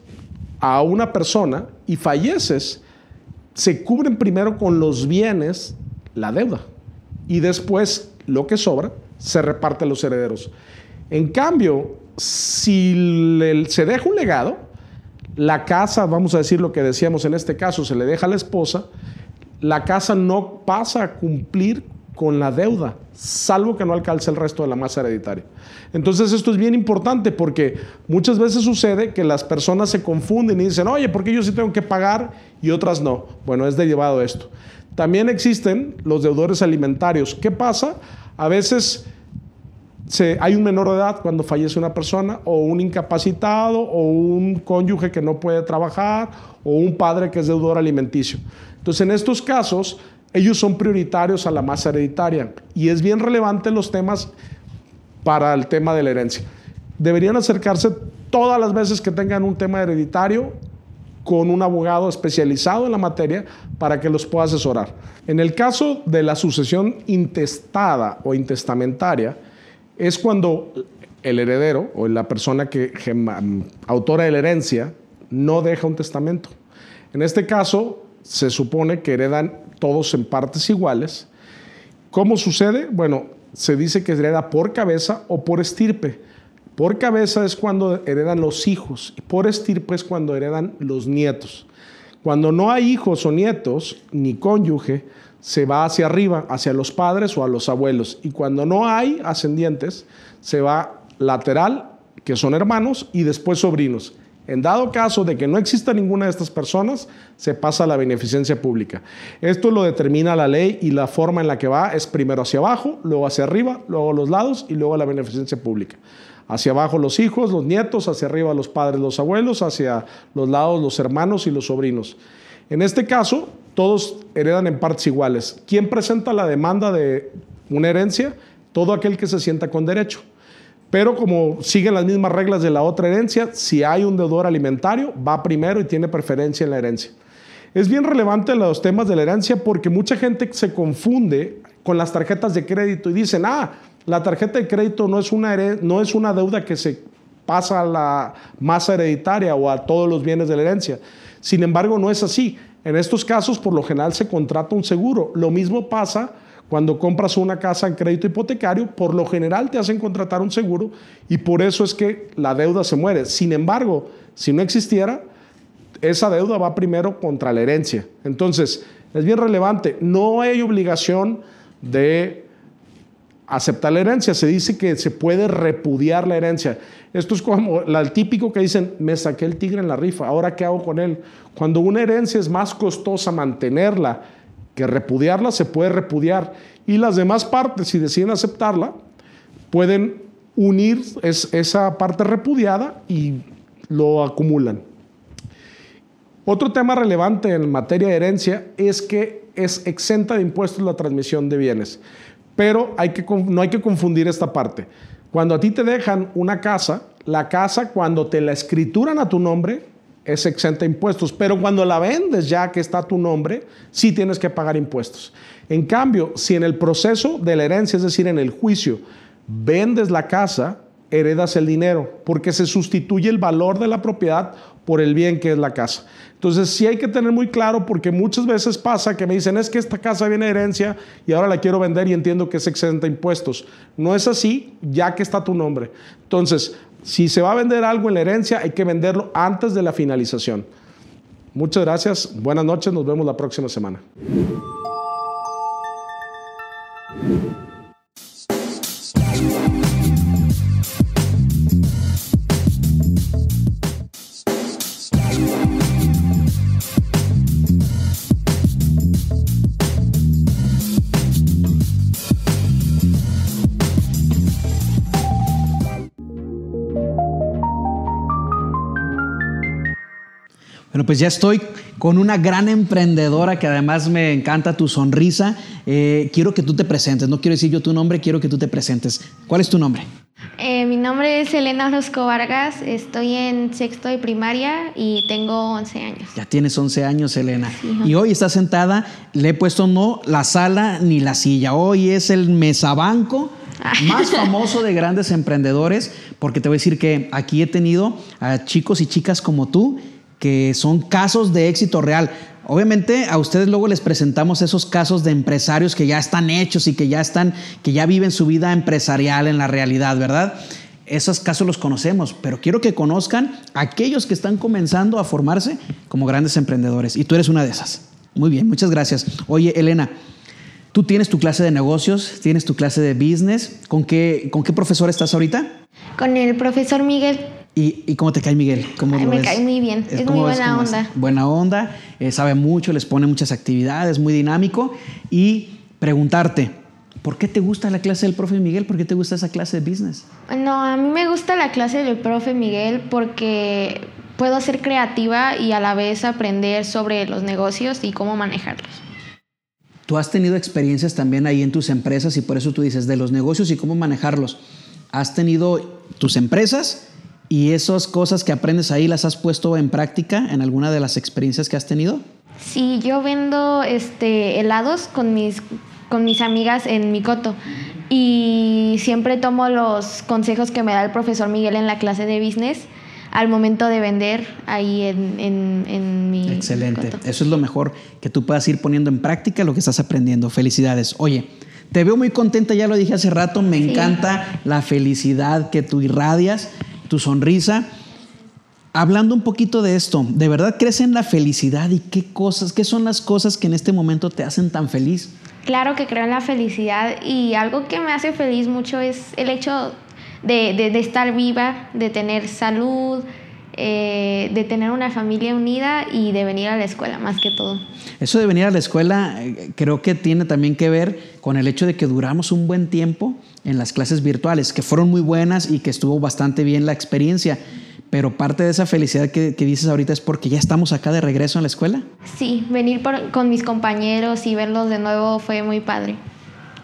a una persona y falleces, se cubren primero con los bienes la deuda y después lo que sobra se reparte a los herederos. En cambio, si se deja un legado, la casa, vamos a decir lo que decíamos en este caso, se le deja a la esposa, la casa no pasa a cumplir con la deuda, salvo que no alcance el resto de la masa hereditaria. Entonces esto es bien importante porque muchas veces sucede que las personas se confunden y dicen, oye, ¿por qué yo sí tengo que pagar y otras no? Bueno, es derivado esto. También existen los deudores alimentarios. ¿Qué pasa? A veces hay un menor de edad cuando fallece una persona, o un incapacitado, o un cónyuge que no puede trabajar, o un padre que es deudor alimenticio. Entonces, en estos casos, ellos son prioritarios a la masa hereditaria y es bien relevante los temas para el tema de la herencia. Deberían acercarse todas las veces que tengan un tema hereditario con un abogado especializado en la materia para que los pueda asesorar. En el caso de la sucesión intestada o intestamentaria, es cuando el heredero o la persona que autora de la herencia no deja un testamento. En este caso, se supone que heredan todos en partes iguales. ¿Cómo sucede? Bueno, se dice que hereda por cabeza o por estirpe. Por cabeza es cuando heredan los hijos y por estirpe es cuando heredan los nietos. Cuando no hay hijos o nietos ni cónyuge, se va hacia arriba, hacia los padres o a los abuelos. Y cuando no hay ascendientes, se va lateral, que son hermanos, y después sobrinos. En dado caso de que no exista ninguna de estas personas, se pasa a la beneficencia pública. Esto lo determina la ley y la forma en la que va es primero hacia abajo, luego hacia arriba, luego a los lados y luego a la beneficencia pública. Hacia abajo los hijos, los nietos, hacia arriba los padres, los abuelos, hacia los lados los hermanos y los sobrinos. En este caso, todos heredan en partes iguales. ¿Quién presenta la demanda de una herencia? Todo aquel que se sienta con derecho. Pero como siguen las mismas reglas de la otra herencia, si hay un deudor alimentario, va primero y tiene preferencia en la herencia. Es bien relevante los temas de la herencia porque mucha gente se confunde con las tarjetas de crédito y dicen, ah, la tarjeta de crédito no es una, no es una deuda que se pasa a la masa hereditaria o a todos los bienes de la herencia. Sin embargo, no es así. En estos casos, por lo general, se contrata un seguro. Lo mismo pasa cuando compras una casa en crédito hipotecario, por lo general te hacen contratar un seguro y por eso es que la deuda se muere. Sin embargo, si no existiera, esa deuda va primero contra la herencia. Entonces, es bien relevante, no hay obligación de aceptar la herencia, se dice que se puede repudiar la herencia. Esto es como el típico que dicen, me saqué el tigre en la rifa, ahora qué hago con él. Cuando una herencia es más costosa mantenerla, que repudiarla se puede repudiar y las demás partes, si deciden aceptarla, pueden unir esa parte repudiada y lo acumulan. Otro tema relevante en materia de herencia es que es exenta de impuestos la transmisión de bienes. Pero no hay que confundir esta parte. Cuando a ti te dejan una casa, la casa cuando te la escrituran a tu nombre es exenta de impuestos, pero cuando la vendes ya que está tu nombre, sí tienes que pagar impuestos. En cambio, si en el proceso de la herencia, es decir, en el juicio, vendes la casa, heredas el dinero, porque se sustituye el valor de la propiedad por el bien que es la casa. Entonces sí hay que tener muy claro porque muchas veces pasa que me dicen es que esta casa viene de herencia y ahora la quiero vender y entiendo que es exenta de impuestos. No es así ya que está tu nombre. Entonces, si se va a vender algo en la herencia hay que venderlo antes de la finalización. Muchas gracias, buenas noches, nos vemos la próxima semana. Pues ya estoy con una gran emprendedora que además me encanta tu sonrisa. Eh, quiero que tú te presentes, no quiero decir yo tu nombre, quiero que tú te presentes. ¿Cuál es tu nombre? Eh, mi nombre es Elena Orozco Vargas, estoy en sexto de primaria y tengo 11 años. Ya tienes 11 años, Elena. y hoy estás sentada, le he puesto no la sala ni la silla, hoy es el mesabanco ah. más famoso de grandes emprendedores, porque te voy a decir que aquí he tenido a chicos y chicas como tú que son casos de éxito real. Obviamente a ustedes luego les presentamos esos casos de empresarios que ya están hechos y que ya están, que ya viven su vida empresarial en la realidad, ¿verdad? Esos casos los conocemos, pero quiero que conozcan a aquellos que están comenzando a formarse como grandes emprendedores. Y tú eres una de esas. Muy bien, muchas gracias. Oye, Elena, tú tienes tu clase de negocios, tienes tu clase de business. ¿Con qué, con qué profesor estás ahorita? Con el profesor Miguel. ¿Y, cómo te cae Miguel? ¿Cómo me cae muy bien, es, muy buena onda. Buena onda, eh, sabe mucho, les pone muchas actividades, muy dinámico. Y preguntarte, ¿por qué te gusta la clase del profe Miguel? ¿Por qué te gusta esa clase de business? No, a mí me gusta la clase del profe Miguel porque puedo ser creativa y a la vez aprender sobre los negocios y cómo manejarlos. Tú has tenido experiencias también ahí en tus empresas y por eso tú dices de los negocios y cómo manejarlos. ¿Has tenido tus empresas ¿Y esas cosas que aprendes ahí las has puesto en práctica en alguna de las experiencias que has tenido? Sí, yo vendo este, helados con mis, con mis amigas en mi coto y siempre tomo los consejos que me da el profesor Miguel en la clase de business al momento de vender ahí en, en, mi Excelente. Eso es lo mejor, que tú puedas ir poniendo en práctica lo que estás aprendiendo. Felicidades. Oye, te veo muy contenta, ya lo dije hace rato, me encanta la felicidad que tú irradias tu sonrisa. Hablando un poquito de esto, ¿de verdad crees en la felicidad y qué cosas, qué son las cosas que en este momento te hacen tan feliz? Claro que creo en la felicidad y algo que me hace feliz mucho es el hecho de, estar viva, de tener salud, eh, de tener una familia unida y de venir a la escuela, más que todo. Eso de venir a la escuela eh, creo que tiene también que ver con el hecho de que duramos un buen tiempo en las clases virtuales, que fueron muy buenas y que estuvo bastante bien la experiencia. Pero parte de esa felicidad que, dices ahorita es porque ya estamos acá de regreso en la escuela. Sí, venir con mis compañeros y verlos de nuevo fue muy padre.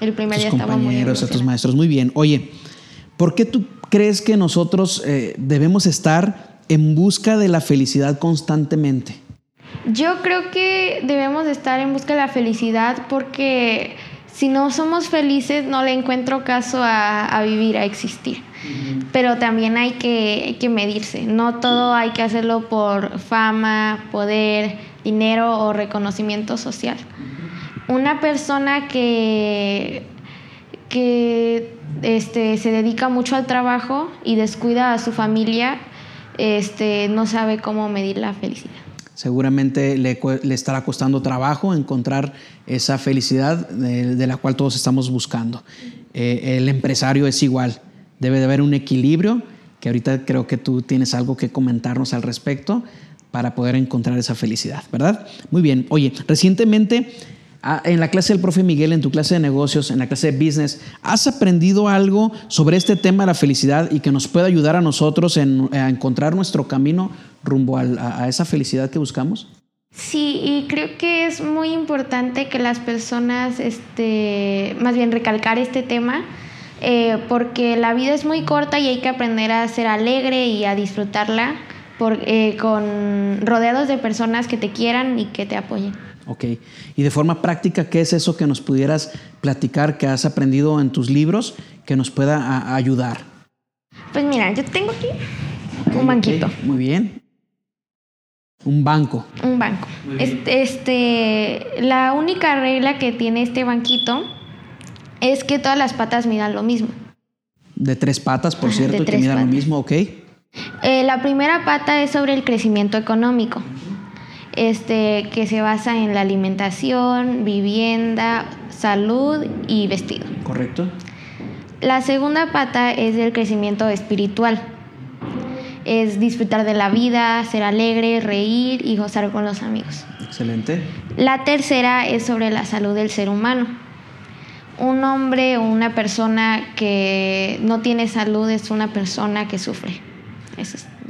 El primer día estaba muy compañeros, a tus maestros, muy bien. Oye, ¿por qué tú crees que nosotros eh, debemos estar en busca de la felicidad constantemente? Yo creo que debemos estar en busca de la felicidad porque si no somos felices, no le encuentro caso a, vivir, a existir. Pero también hay que, medirse. No todo hay que hacerlo por fama, poder, dinero o reconocimiento social. Una persona que, que este, se dedica mucho al trabajo y descuida a su familia, este, no sabe cómo medir la felicidad seguramente le, estará costando trabajo encontrar esa felicidad de, la cual todos estamos buscando. Eh, el empresario es igual, debe de haber un equilibrio, que ahorita creo que tú tienes algo que comentarnos al respecto para poder encontrar esa felicidad, ¿verdad? Muy bien, oye, recientemente en la clase del profe Miguel, en tu clase de negocios, en la clase de business, ¿has aprendido algo sobre este tema de la felicidad y que nos pueda ayudar a nosotros en, a encontrar nuestro camino rumbo a, esa felicidad que buscamos? Sí, y creo que es muy importante que las personas, este, más bien recalcar este tema, eh, porque la vida es muy corta y hay que aprender a ser alegre y a disfrutarla eh, con rodeados de personas que te quieran y que te apoyen. Ok. Y de forma práctica, ¿qué es eso que nos pudieras platicar que has aprendido en tus libros que nos pueda ayudar? Pues mira, yo tengo aquí un banquito. Muy bien. Un banco. Un banco. Este, este, la única regla que tiene este banquito es que todas las patas midan lo mismo. De tres patas, por cierto, que midan lo mismo, ok. Eh, la primera pata es sobre el crecimiento económico, este, que se basa en la alimentación, vivienda, salud y vestido. Correcto. La segunda pata es del crecimiento espiritual. Es disfrutar de la vida, ser alegre, reír y gozar con los amigos. Excelente. La tercera es sobre la salud del ser humano. Un hombre o una persona que no tiene salud es una persona que sufre.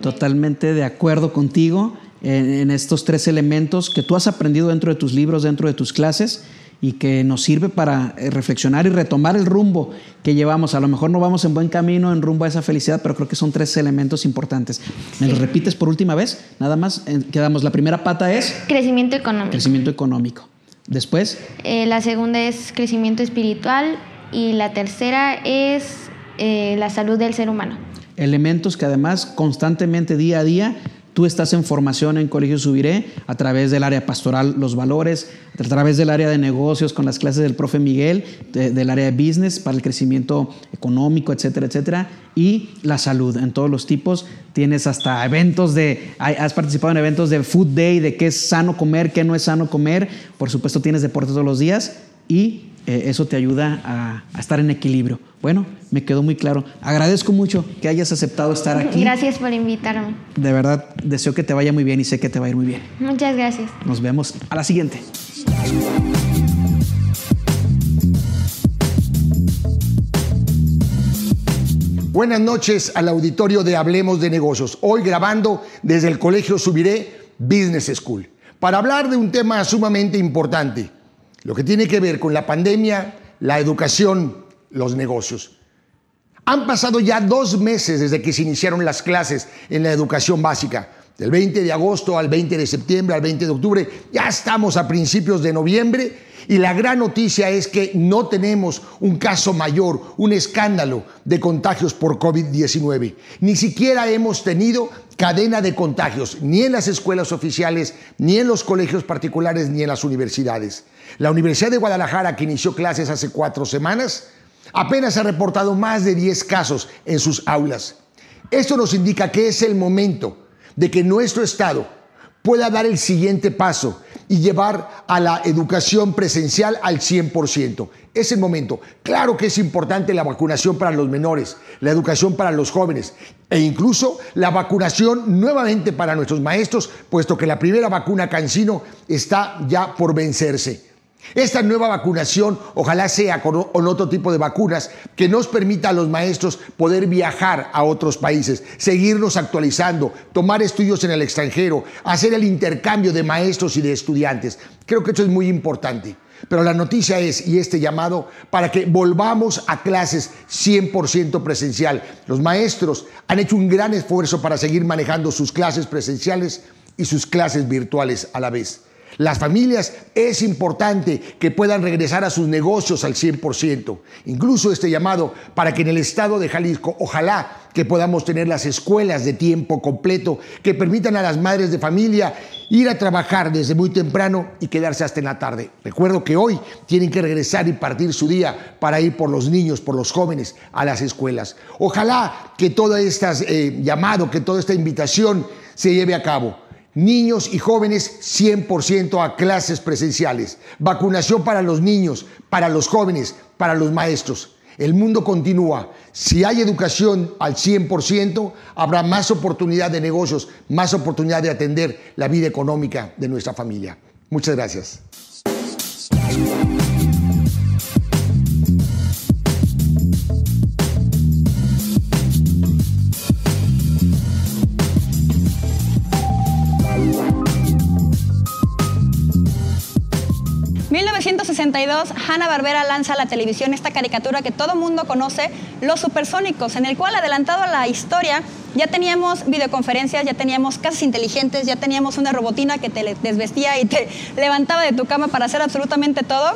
Totalmente de acuerdo contigo en, estos tres elementos que tú has aprendido dentro de tus libros, dentro de tus clases y que nos sirve para eh, reflexionar y retomar el rumbo que llevamos. A lo mejor no vamos en buen camino en rumbo a esa felicidad, pero creo que son tres elementos importantes. ¿Me lo repites por última vez? Nada más, eh, quedamos. La primera pata es... Crecimiento económico. Crecimiento económico. Después... Eh, la segunda es crecimiento espiritual y la tercera es la salud del ser humano elementos que además constantemente día a día tú estás en formación en Colegio Subiré a través del área pastoral, los valores, a través del área de negocios con las clases del profe Miguel, del área de business para el crecimiento económico, etcétera, etcétera, y la salud en todos los tipos. Tienes hasta eventos de, has participado en eventos de Food Day, de qué es sano comer, qué no es sano comer. Por supuesto tienes deporte todos los días y eh, eso te ayuda a, estar en equilibrio. Bueno, me quedó muy claro. Agradezco mucho que hayas aceptado estar aquí. Gracias por invitarme. De verdad, deseo que te vaya muy bien y sé que te va a ir muy bien. Muchas gracias. Nos vemos a la siguiente. Buenas noches al auditorio de Hablemos de Negocios. Hoy grabando desde el Colegio Subiré Business School para hablar de un tema sumamente importante lo que tiene que ver con la pandemia, la educación, los negocios. Han pasado ya dos meses desde que se iniciaron las clases en la educación básica. Del 20 de agosto al 20 de septiembre, al 20 de octubre, ya estamos a principios de noviembre y la gran noticia es que no tenemos un caso mayor, un escándalo de contagios por COVID-19. Ni siquiera hemos tenido cadena de contagios, ni en las escuelas oficiales, ni en los colegios particulares, ni en las universidades. La Universidad de Guadalajara, que inició clases hace cuatro semanas, apenas ha reportado más de 10 casos en sus aulas. Esto nos indica que es el momento de que nuestro Estado pueda dar el siguiente paso y llevar a la educación presencial al 100%. Es el momento. Claro que es importante la vacunación para los menores, la educación para los jóvenes e incluso la vacunación nuevamente para nuestros maestros, puesto que la primera vacuna Cancino está ya por vencerse. Esta nueva vacunación ojalá sea con, otro tipo de vacunas que nos permita a los maestros poder viajar a otros países, seguirnos actualizando, tomar estudios en el extranjero, hacer el intercambio de maestros y de estudiantes. Creo que esto es muy importante. Pero la noticia es, y este llamado, para que volvamos a clases 100% presencial. Los maestros han hecho un gran esfuerzo para seguir manejando sus clases presenciales y sus clases virtuales a la vez. Las familias es importante que puedan regresar a sus negocios al 100%. Incluso este llamado para que en el estado de Jalisco, ojalá que podamos tener las escuelas de tiempo completo que permitan a las madres de familia ir a trabajar desde muy temprano y quedarse hasta en la tarde. Recuerdo que hoy tienen que regresar y partir su día para ir por los niños, por los jóvenes a las escuelas. Ojalá que todo este eh, llamado, que toda esta invitación se lleve a cabo niños y jóvenes 100% a clases presenciales, vacunación para los niños, para los jóvenes, para los maestros. El mundo continúa. Si hay educación al 100%, habrá más oportunidad de negocios, más oportunidad de atender la vida económica de nuestra familia. Muchas gracias. 1962, Hanna-Barbera lanza a la televisión esta caricatura que todo mundo conoce, Los Supersónicos, en el cual, adelantado a la historia, ya teníamos videoconferencias, ya teníamos casas inteligentes, ya teníamos una robotina que te desvestía y te levantaba de tu cama para hacer absolutamente todo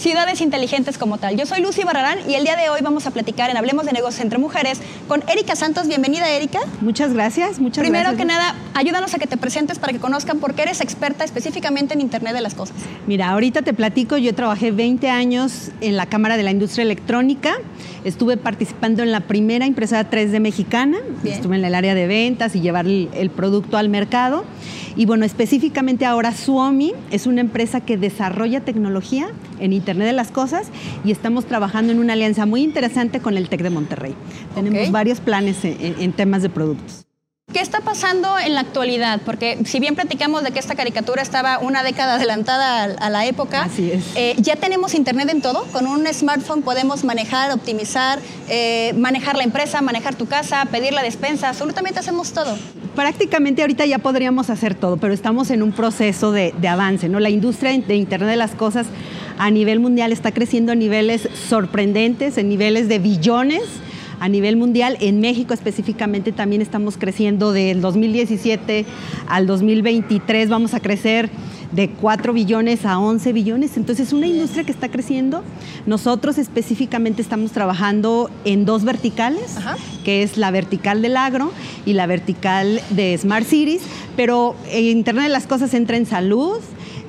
ciudades inteligentes como tal. Yo soy Lucy Barrarán y el día de hoy vamos a platicar en Hablemos de Negocios entre Mujeres con Erika Santos. Bienvenida, Erika. Muchas gracias, muchas Primero gracias. que nada, ayúdanos a que te presentes para que conozcan por qué eres experta específicamente en Internet de las Cosas. Mira, ahorita te platico, yo trabajé 20 años en la Cámara de la Industria Electrónica, estuve participando en la primera impresora 3D mexicana, Bien. estuve en el área de ventas y llevar el, el producto al mercado. Y bueno, específicamente ahora Suomi es una empresa que desarrolla tecnología en Internet de las Cosas y estamos trabajando en una alianza muy interesante con el TEC de Monterrey. Tenemos varios planes en- temas de productos. ¿Qué está pasando en la actualidad? Porque si bien platicamos de que esta caricatura estaba una década adelantada a, a la época, Así es. eh, ya tenemos internet en todo. Con un smartphone podemos manejar, optimizar, eh, manejar la empresa, manejar tu casa, pedir la despensa, absolutamente hacemos todo. Prácticamente ahorita ya podríamos hacer todo, pero estamos en un proceso de, avance. ¿no? La industria de Internet de las Cosas a nivel mundial está creciendo a niveles sorprendentes, en niveles de billones. A nivel mundial, en México específicamente también estamos creciendo del 2017 al 2023, vamos a crecer de 4 billones a 11 billones. Entonces es una industria que está creciendo. Nosotros específicamente estamos trabajando en dos verticales, Ajá. que es la vertical del agro y la vertical de Smart Cities, pero Internet de las Cosas entra en salud,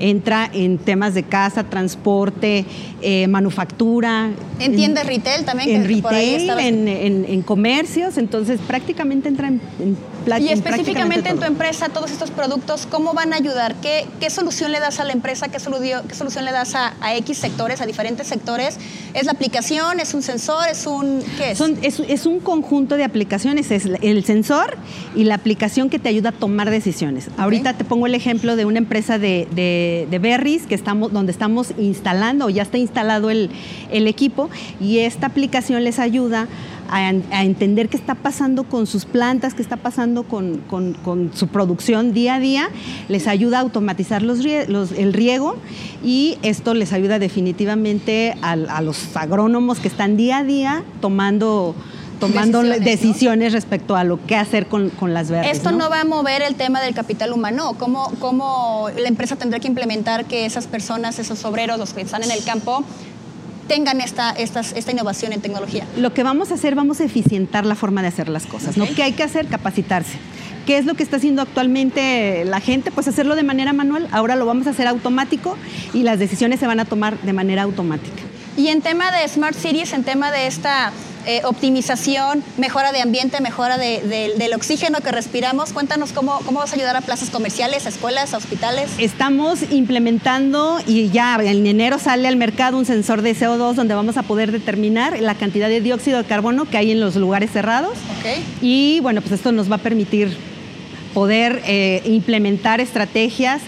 entra en temas de casa, transporte, eh, manufactura. En tiendas retail también, En que retail, en, en- en comercios, entonces prácticamente entra en, en Y en específicamente en tu empresa, todos estos productos, ¿cómo van a ayudar? ¿Qué, qué solución le das a la empresa? ¿Qué, solución, qué solución le das a, a X sectores, a diferentes sectores? ¿Es la aplicación? ¿Es un sensor? ¿Es un... ¿Qué es? Son- es, es un conjunto de aplicaciones, es el sensor y la aplicación que te ayuda a tomar decisiones. Ahorita te pongo el ejemplo de una empresa de, de, de berries que estamos, donde estamos instalando, ya está instalado el, el equipo, y esta aplicación les ayuda a, entender qué está pasando con sus plantas, qué está pasando con, con- su producción día a día, les ayuda a automatizar los, el riego y esto les ayuda definitivamente a, los agrónomos que están día a día tomando, tomando Decisiones, ¿no? respecto a lo que hacer con, con las verdes. Esto ¿no? va a mover el tema del capital humano. ¿Cómo, ¿Cómo la empresa tendrá que implementar que esas personas, esos obreros, los que están en el campo, tengan esta, estas- esta innovación en tecnología? Lo que vamos a hacer, vamos a eficientar la forma de hacer las cosas. ¿no? Ok. ¿Qué hay que hacer? Capacitarse. ¿Qué es lo que está haciendo actualmente la gente? Pues hacerlo de manera manual. Ahora lo vamos a hacer automático y las decisiones se van a tomar de manera automática. Y en tema de Smart Cities, en tema de esta eh, optimización, mejora de ambiente, mejora de- de- del oxígeno que respiramos, cuéntanos cómo, cómo vas a ayudar a plazas comerciales, a escuelas, a hospitales. Estamos implementando y ya en enero sale al mercado un sensor de CO2 donde vamos a poder determinar la cantidad de dióxido de carbono que hay en los lugares cerrados. Ok. Y bueno, pues esto nos va a permitir poder eh, implementar estrategias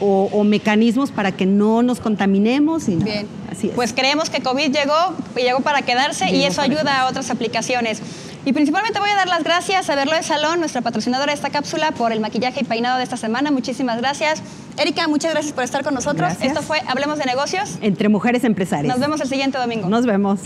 o, o mecanismos para que no nos contaminemos. Y no. Bien. Así es. Pues creemos que COVID llegó y llegó para quedarse y eso ayuda a otras aplicaciones. Y principalmente voy a dar las gracias a Verlo de Salón, nuestra patrocinadora de esta cápsula, por el maquillaje y peinado de esta semana. Muchísimas gracias. Erika, muchas gracias por estar con nosotros. Gracias. Esto fue Hablemos de Negocios. Entre mujeres empresarias. Nos vemos el siguiente domingo. Nos vemos.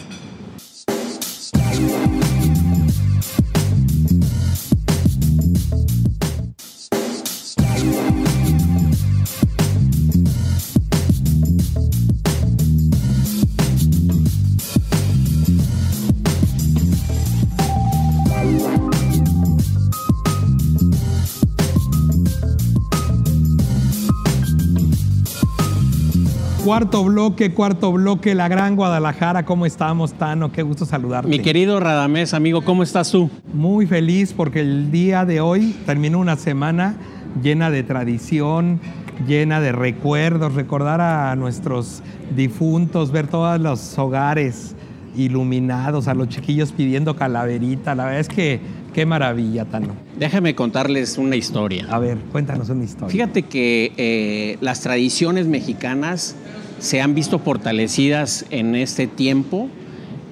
Cuarto bloque, cuarto bloque, la Gran Guadalajara. ¿Cómo estamos, Tano? Qué gusto saludarte. Mi querido Radamés, amigo, ¿cómo estás tú? Muy feliz porque el día de hoy terminó una semana llena de tradición, llena de recuerdos, recordar a nuestros difuntos, ver todos los hogares iluminados, a los chiquillos pidiendo calaverita. La verdad es que qué maravilla, Tano. Déjame contarles una historia. A ver, cuéntanos una historia. Fíjate que eh, las tradiciones mexicanas se han visto fortalecidas en este tiempo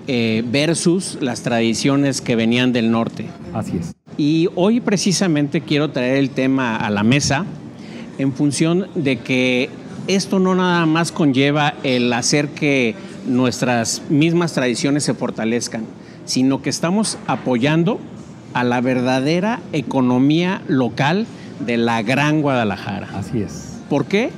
eh, versus las tradiciones que venían del norte. Así es. Y hoy precisamente quiero traer el tema a la mesa en función de que esto no nada más conlleva el hacer que nuestras mismas tradiciones se fortalezcan, sino que estamos apoyando a la verdadera economía local de la Gran Guadalajara. Así es. ¿Por qué?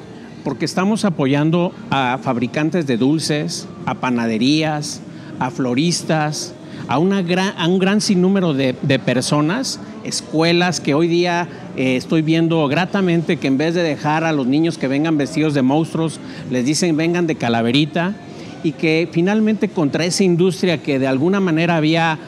Porque estamos apoyando a fabricantes de dulces, a panaderías, a floristas, a, una gran, a un gran sinnúmero de, de personas, escuelas que hoy día eh, estoy viendo gratamente que en vez de dejar a los niños que vengan vestidos de monstruos, les dicen vengan de calaverita y que finalmente contra esa industria que de alguna manera había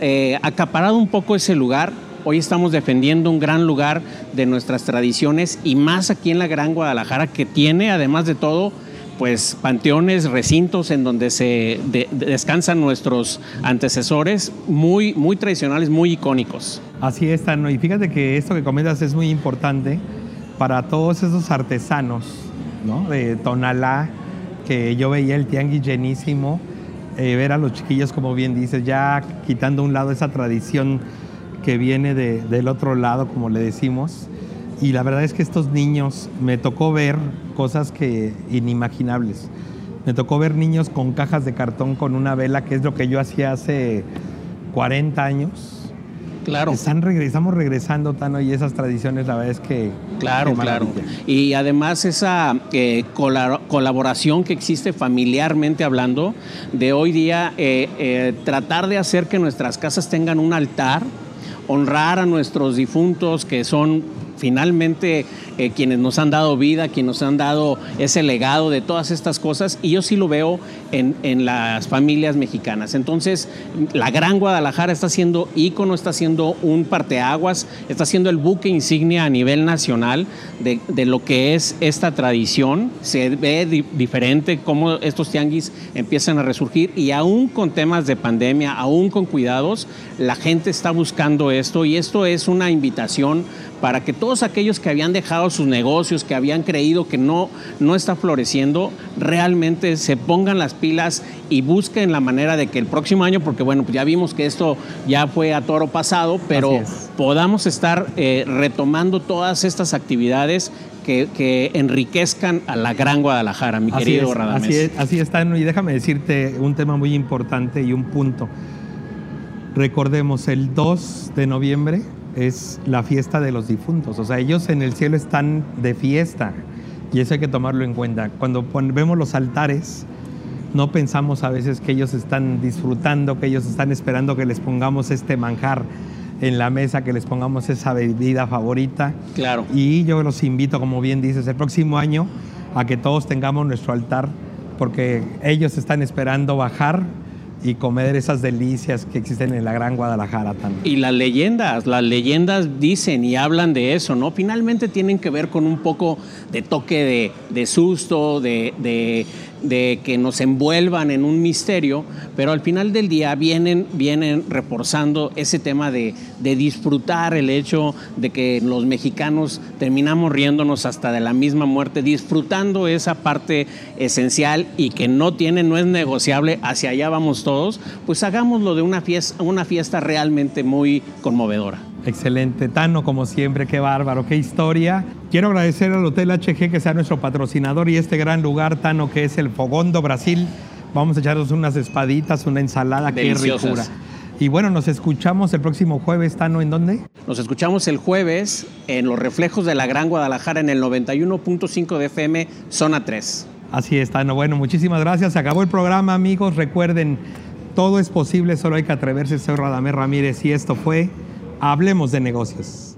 eh, acaparado un poco ese lugar, hoy estamos defendiendo un gran lugar de nuestras tradiciones y más aquí en la Gran Guadalajara que tiene, además de todo, pues panteones, recintos en donde se de- de- descansan nuestros antecesores, muy, muy tradicionales, muy icónicos. Así es, Tano. Y fíjate que esto que comentas es muy importante para todos esos artesanos, ¿no? De Tonalá, que yo veía el tianguis llenísimo, eh, ver a los chiquillos, como bien dices, ya quitando a un lado esa tradición que viene de- del otro lado, como le decimos. Y la verdad es que estos niños, me tocó ver cosas que inimaginables. Me tocó ver niños con cajas de cartón con una vela, que es lo que yo hacía hace 40 años. Claro. Están regre- estamos regresando, Tano, y esas tradiciones, la verdad es que. Claro, claro. Y además esa eh, cola- colaboración que existe familiarmente hablando, de hoy día eh, eh, tratar de hacer que nuestras casas tengan un altar, honrar a nuestros difuntos que son finalmente eh, quienes nos han dado vida, quienes nos han dado ese legado de todas estas cosas, y yo sí lo veo en, las familias mexicanas. Entonces, la Gran Guadalajara está siendo ícono, está siendo un parteaguas, está siendo el buque insignia a nivel nacional de, lo que es esta tradición. Se ve di- diferente cómo estos tianguis empiezan a resurgir y aún con temas de pandemia, aún con cuidados, la gente está buscando esto y esto es una invitación para que todos aquellos que habían dejado sus negocios, que habían creído que no, no está floreciendo, realmente se pongan las pilas y busquen la manera de que el próximo año, porque bueno, pues ya vimos que esto ya fue a toro pasado, pero podamos estar eh, retomando todas estas actividades que, que enriquezcan a la gran Guadalajara, mi Así querido es, Radamés. Así es, así es, Tano, y déjame decirte un tema muy importante y un punto. Recordemos, el 2 de noviembre es la fiesta de los difuntos. O sea, ellos en el cielo están de fiesta y eso hay que tomarlo en cuenta. Cuando vemos los altares, no pensamos a veces que ellos están disfrutando, que ellos están esperando que les pongamos este manjar en la mesa, que les pongamos esa bebida favorita. Claro. Y yo los invito, como bien dices, el próximo año a que todos tengamos nuestro altar, porque ellos están esperando bajar y comer esas delicias que existen en la Gran Guadalajara también. Y las leyendas, las leyendas dicen y hablan de eso, ¿no? Finalmente tienen que ver con un poco de toque de, de susto, de, de- de que nos envuelvan en un misterio, pero al final del día vienen, vienen reforzando ese tema de, de disfrutar el hecho de que los mexicanos terminamos riéndonos hasta de la misma muerte, disfrutando esa parte esencial y que no tiene, no es negociable, hacia allá vamos todos, pues hagámoslo de una fiesta, una fiesta realmente muy conmovedora. Excelente, Tano, como siempre, qué bárbaro, qué historia. Quiero agradecer al Hotel HG que sea nuestro patrocinador y este gran lugar, Tano, que es el Fogondo Brasil. Vamos a echarnos unas espaditas, una ensalada, qué ricura. Y bueno, nos escuchamos el próximo jueves, Tano, ¿en dónde? Nos escuchamos el jueves en Los Reflejos de la Gran Guadalajara en el 91.5 de FM, zona 3. Así es, Tano. Bueno, muchísimas gracias. Se acabó el programa, amigos. Recuerden, todo es posible, solo hay que atreverse. Soy Radamés Ramírez y esto fue Hablemos de Negocios.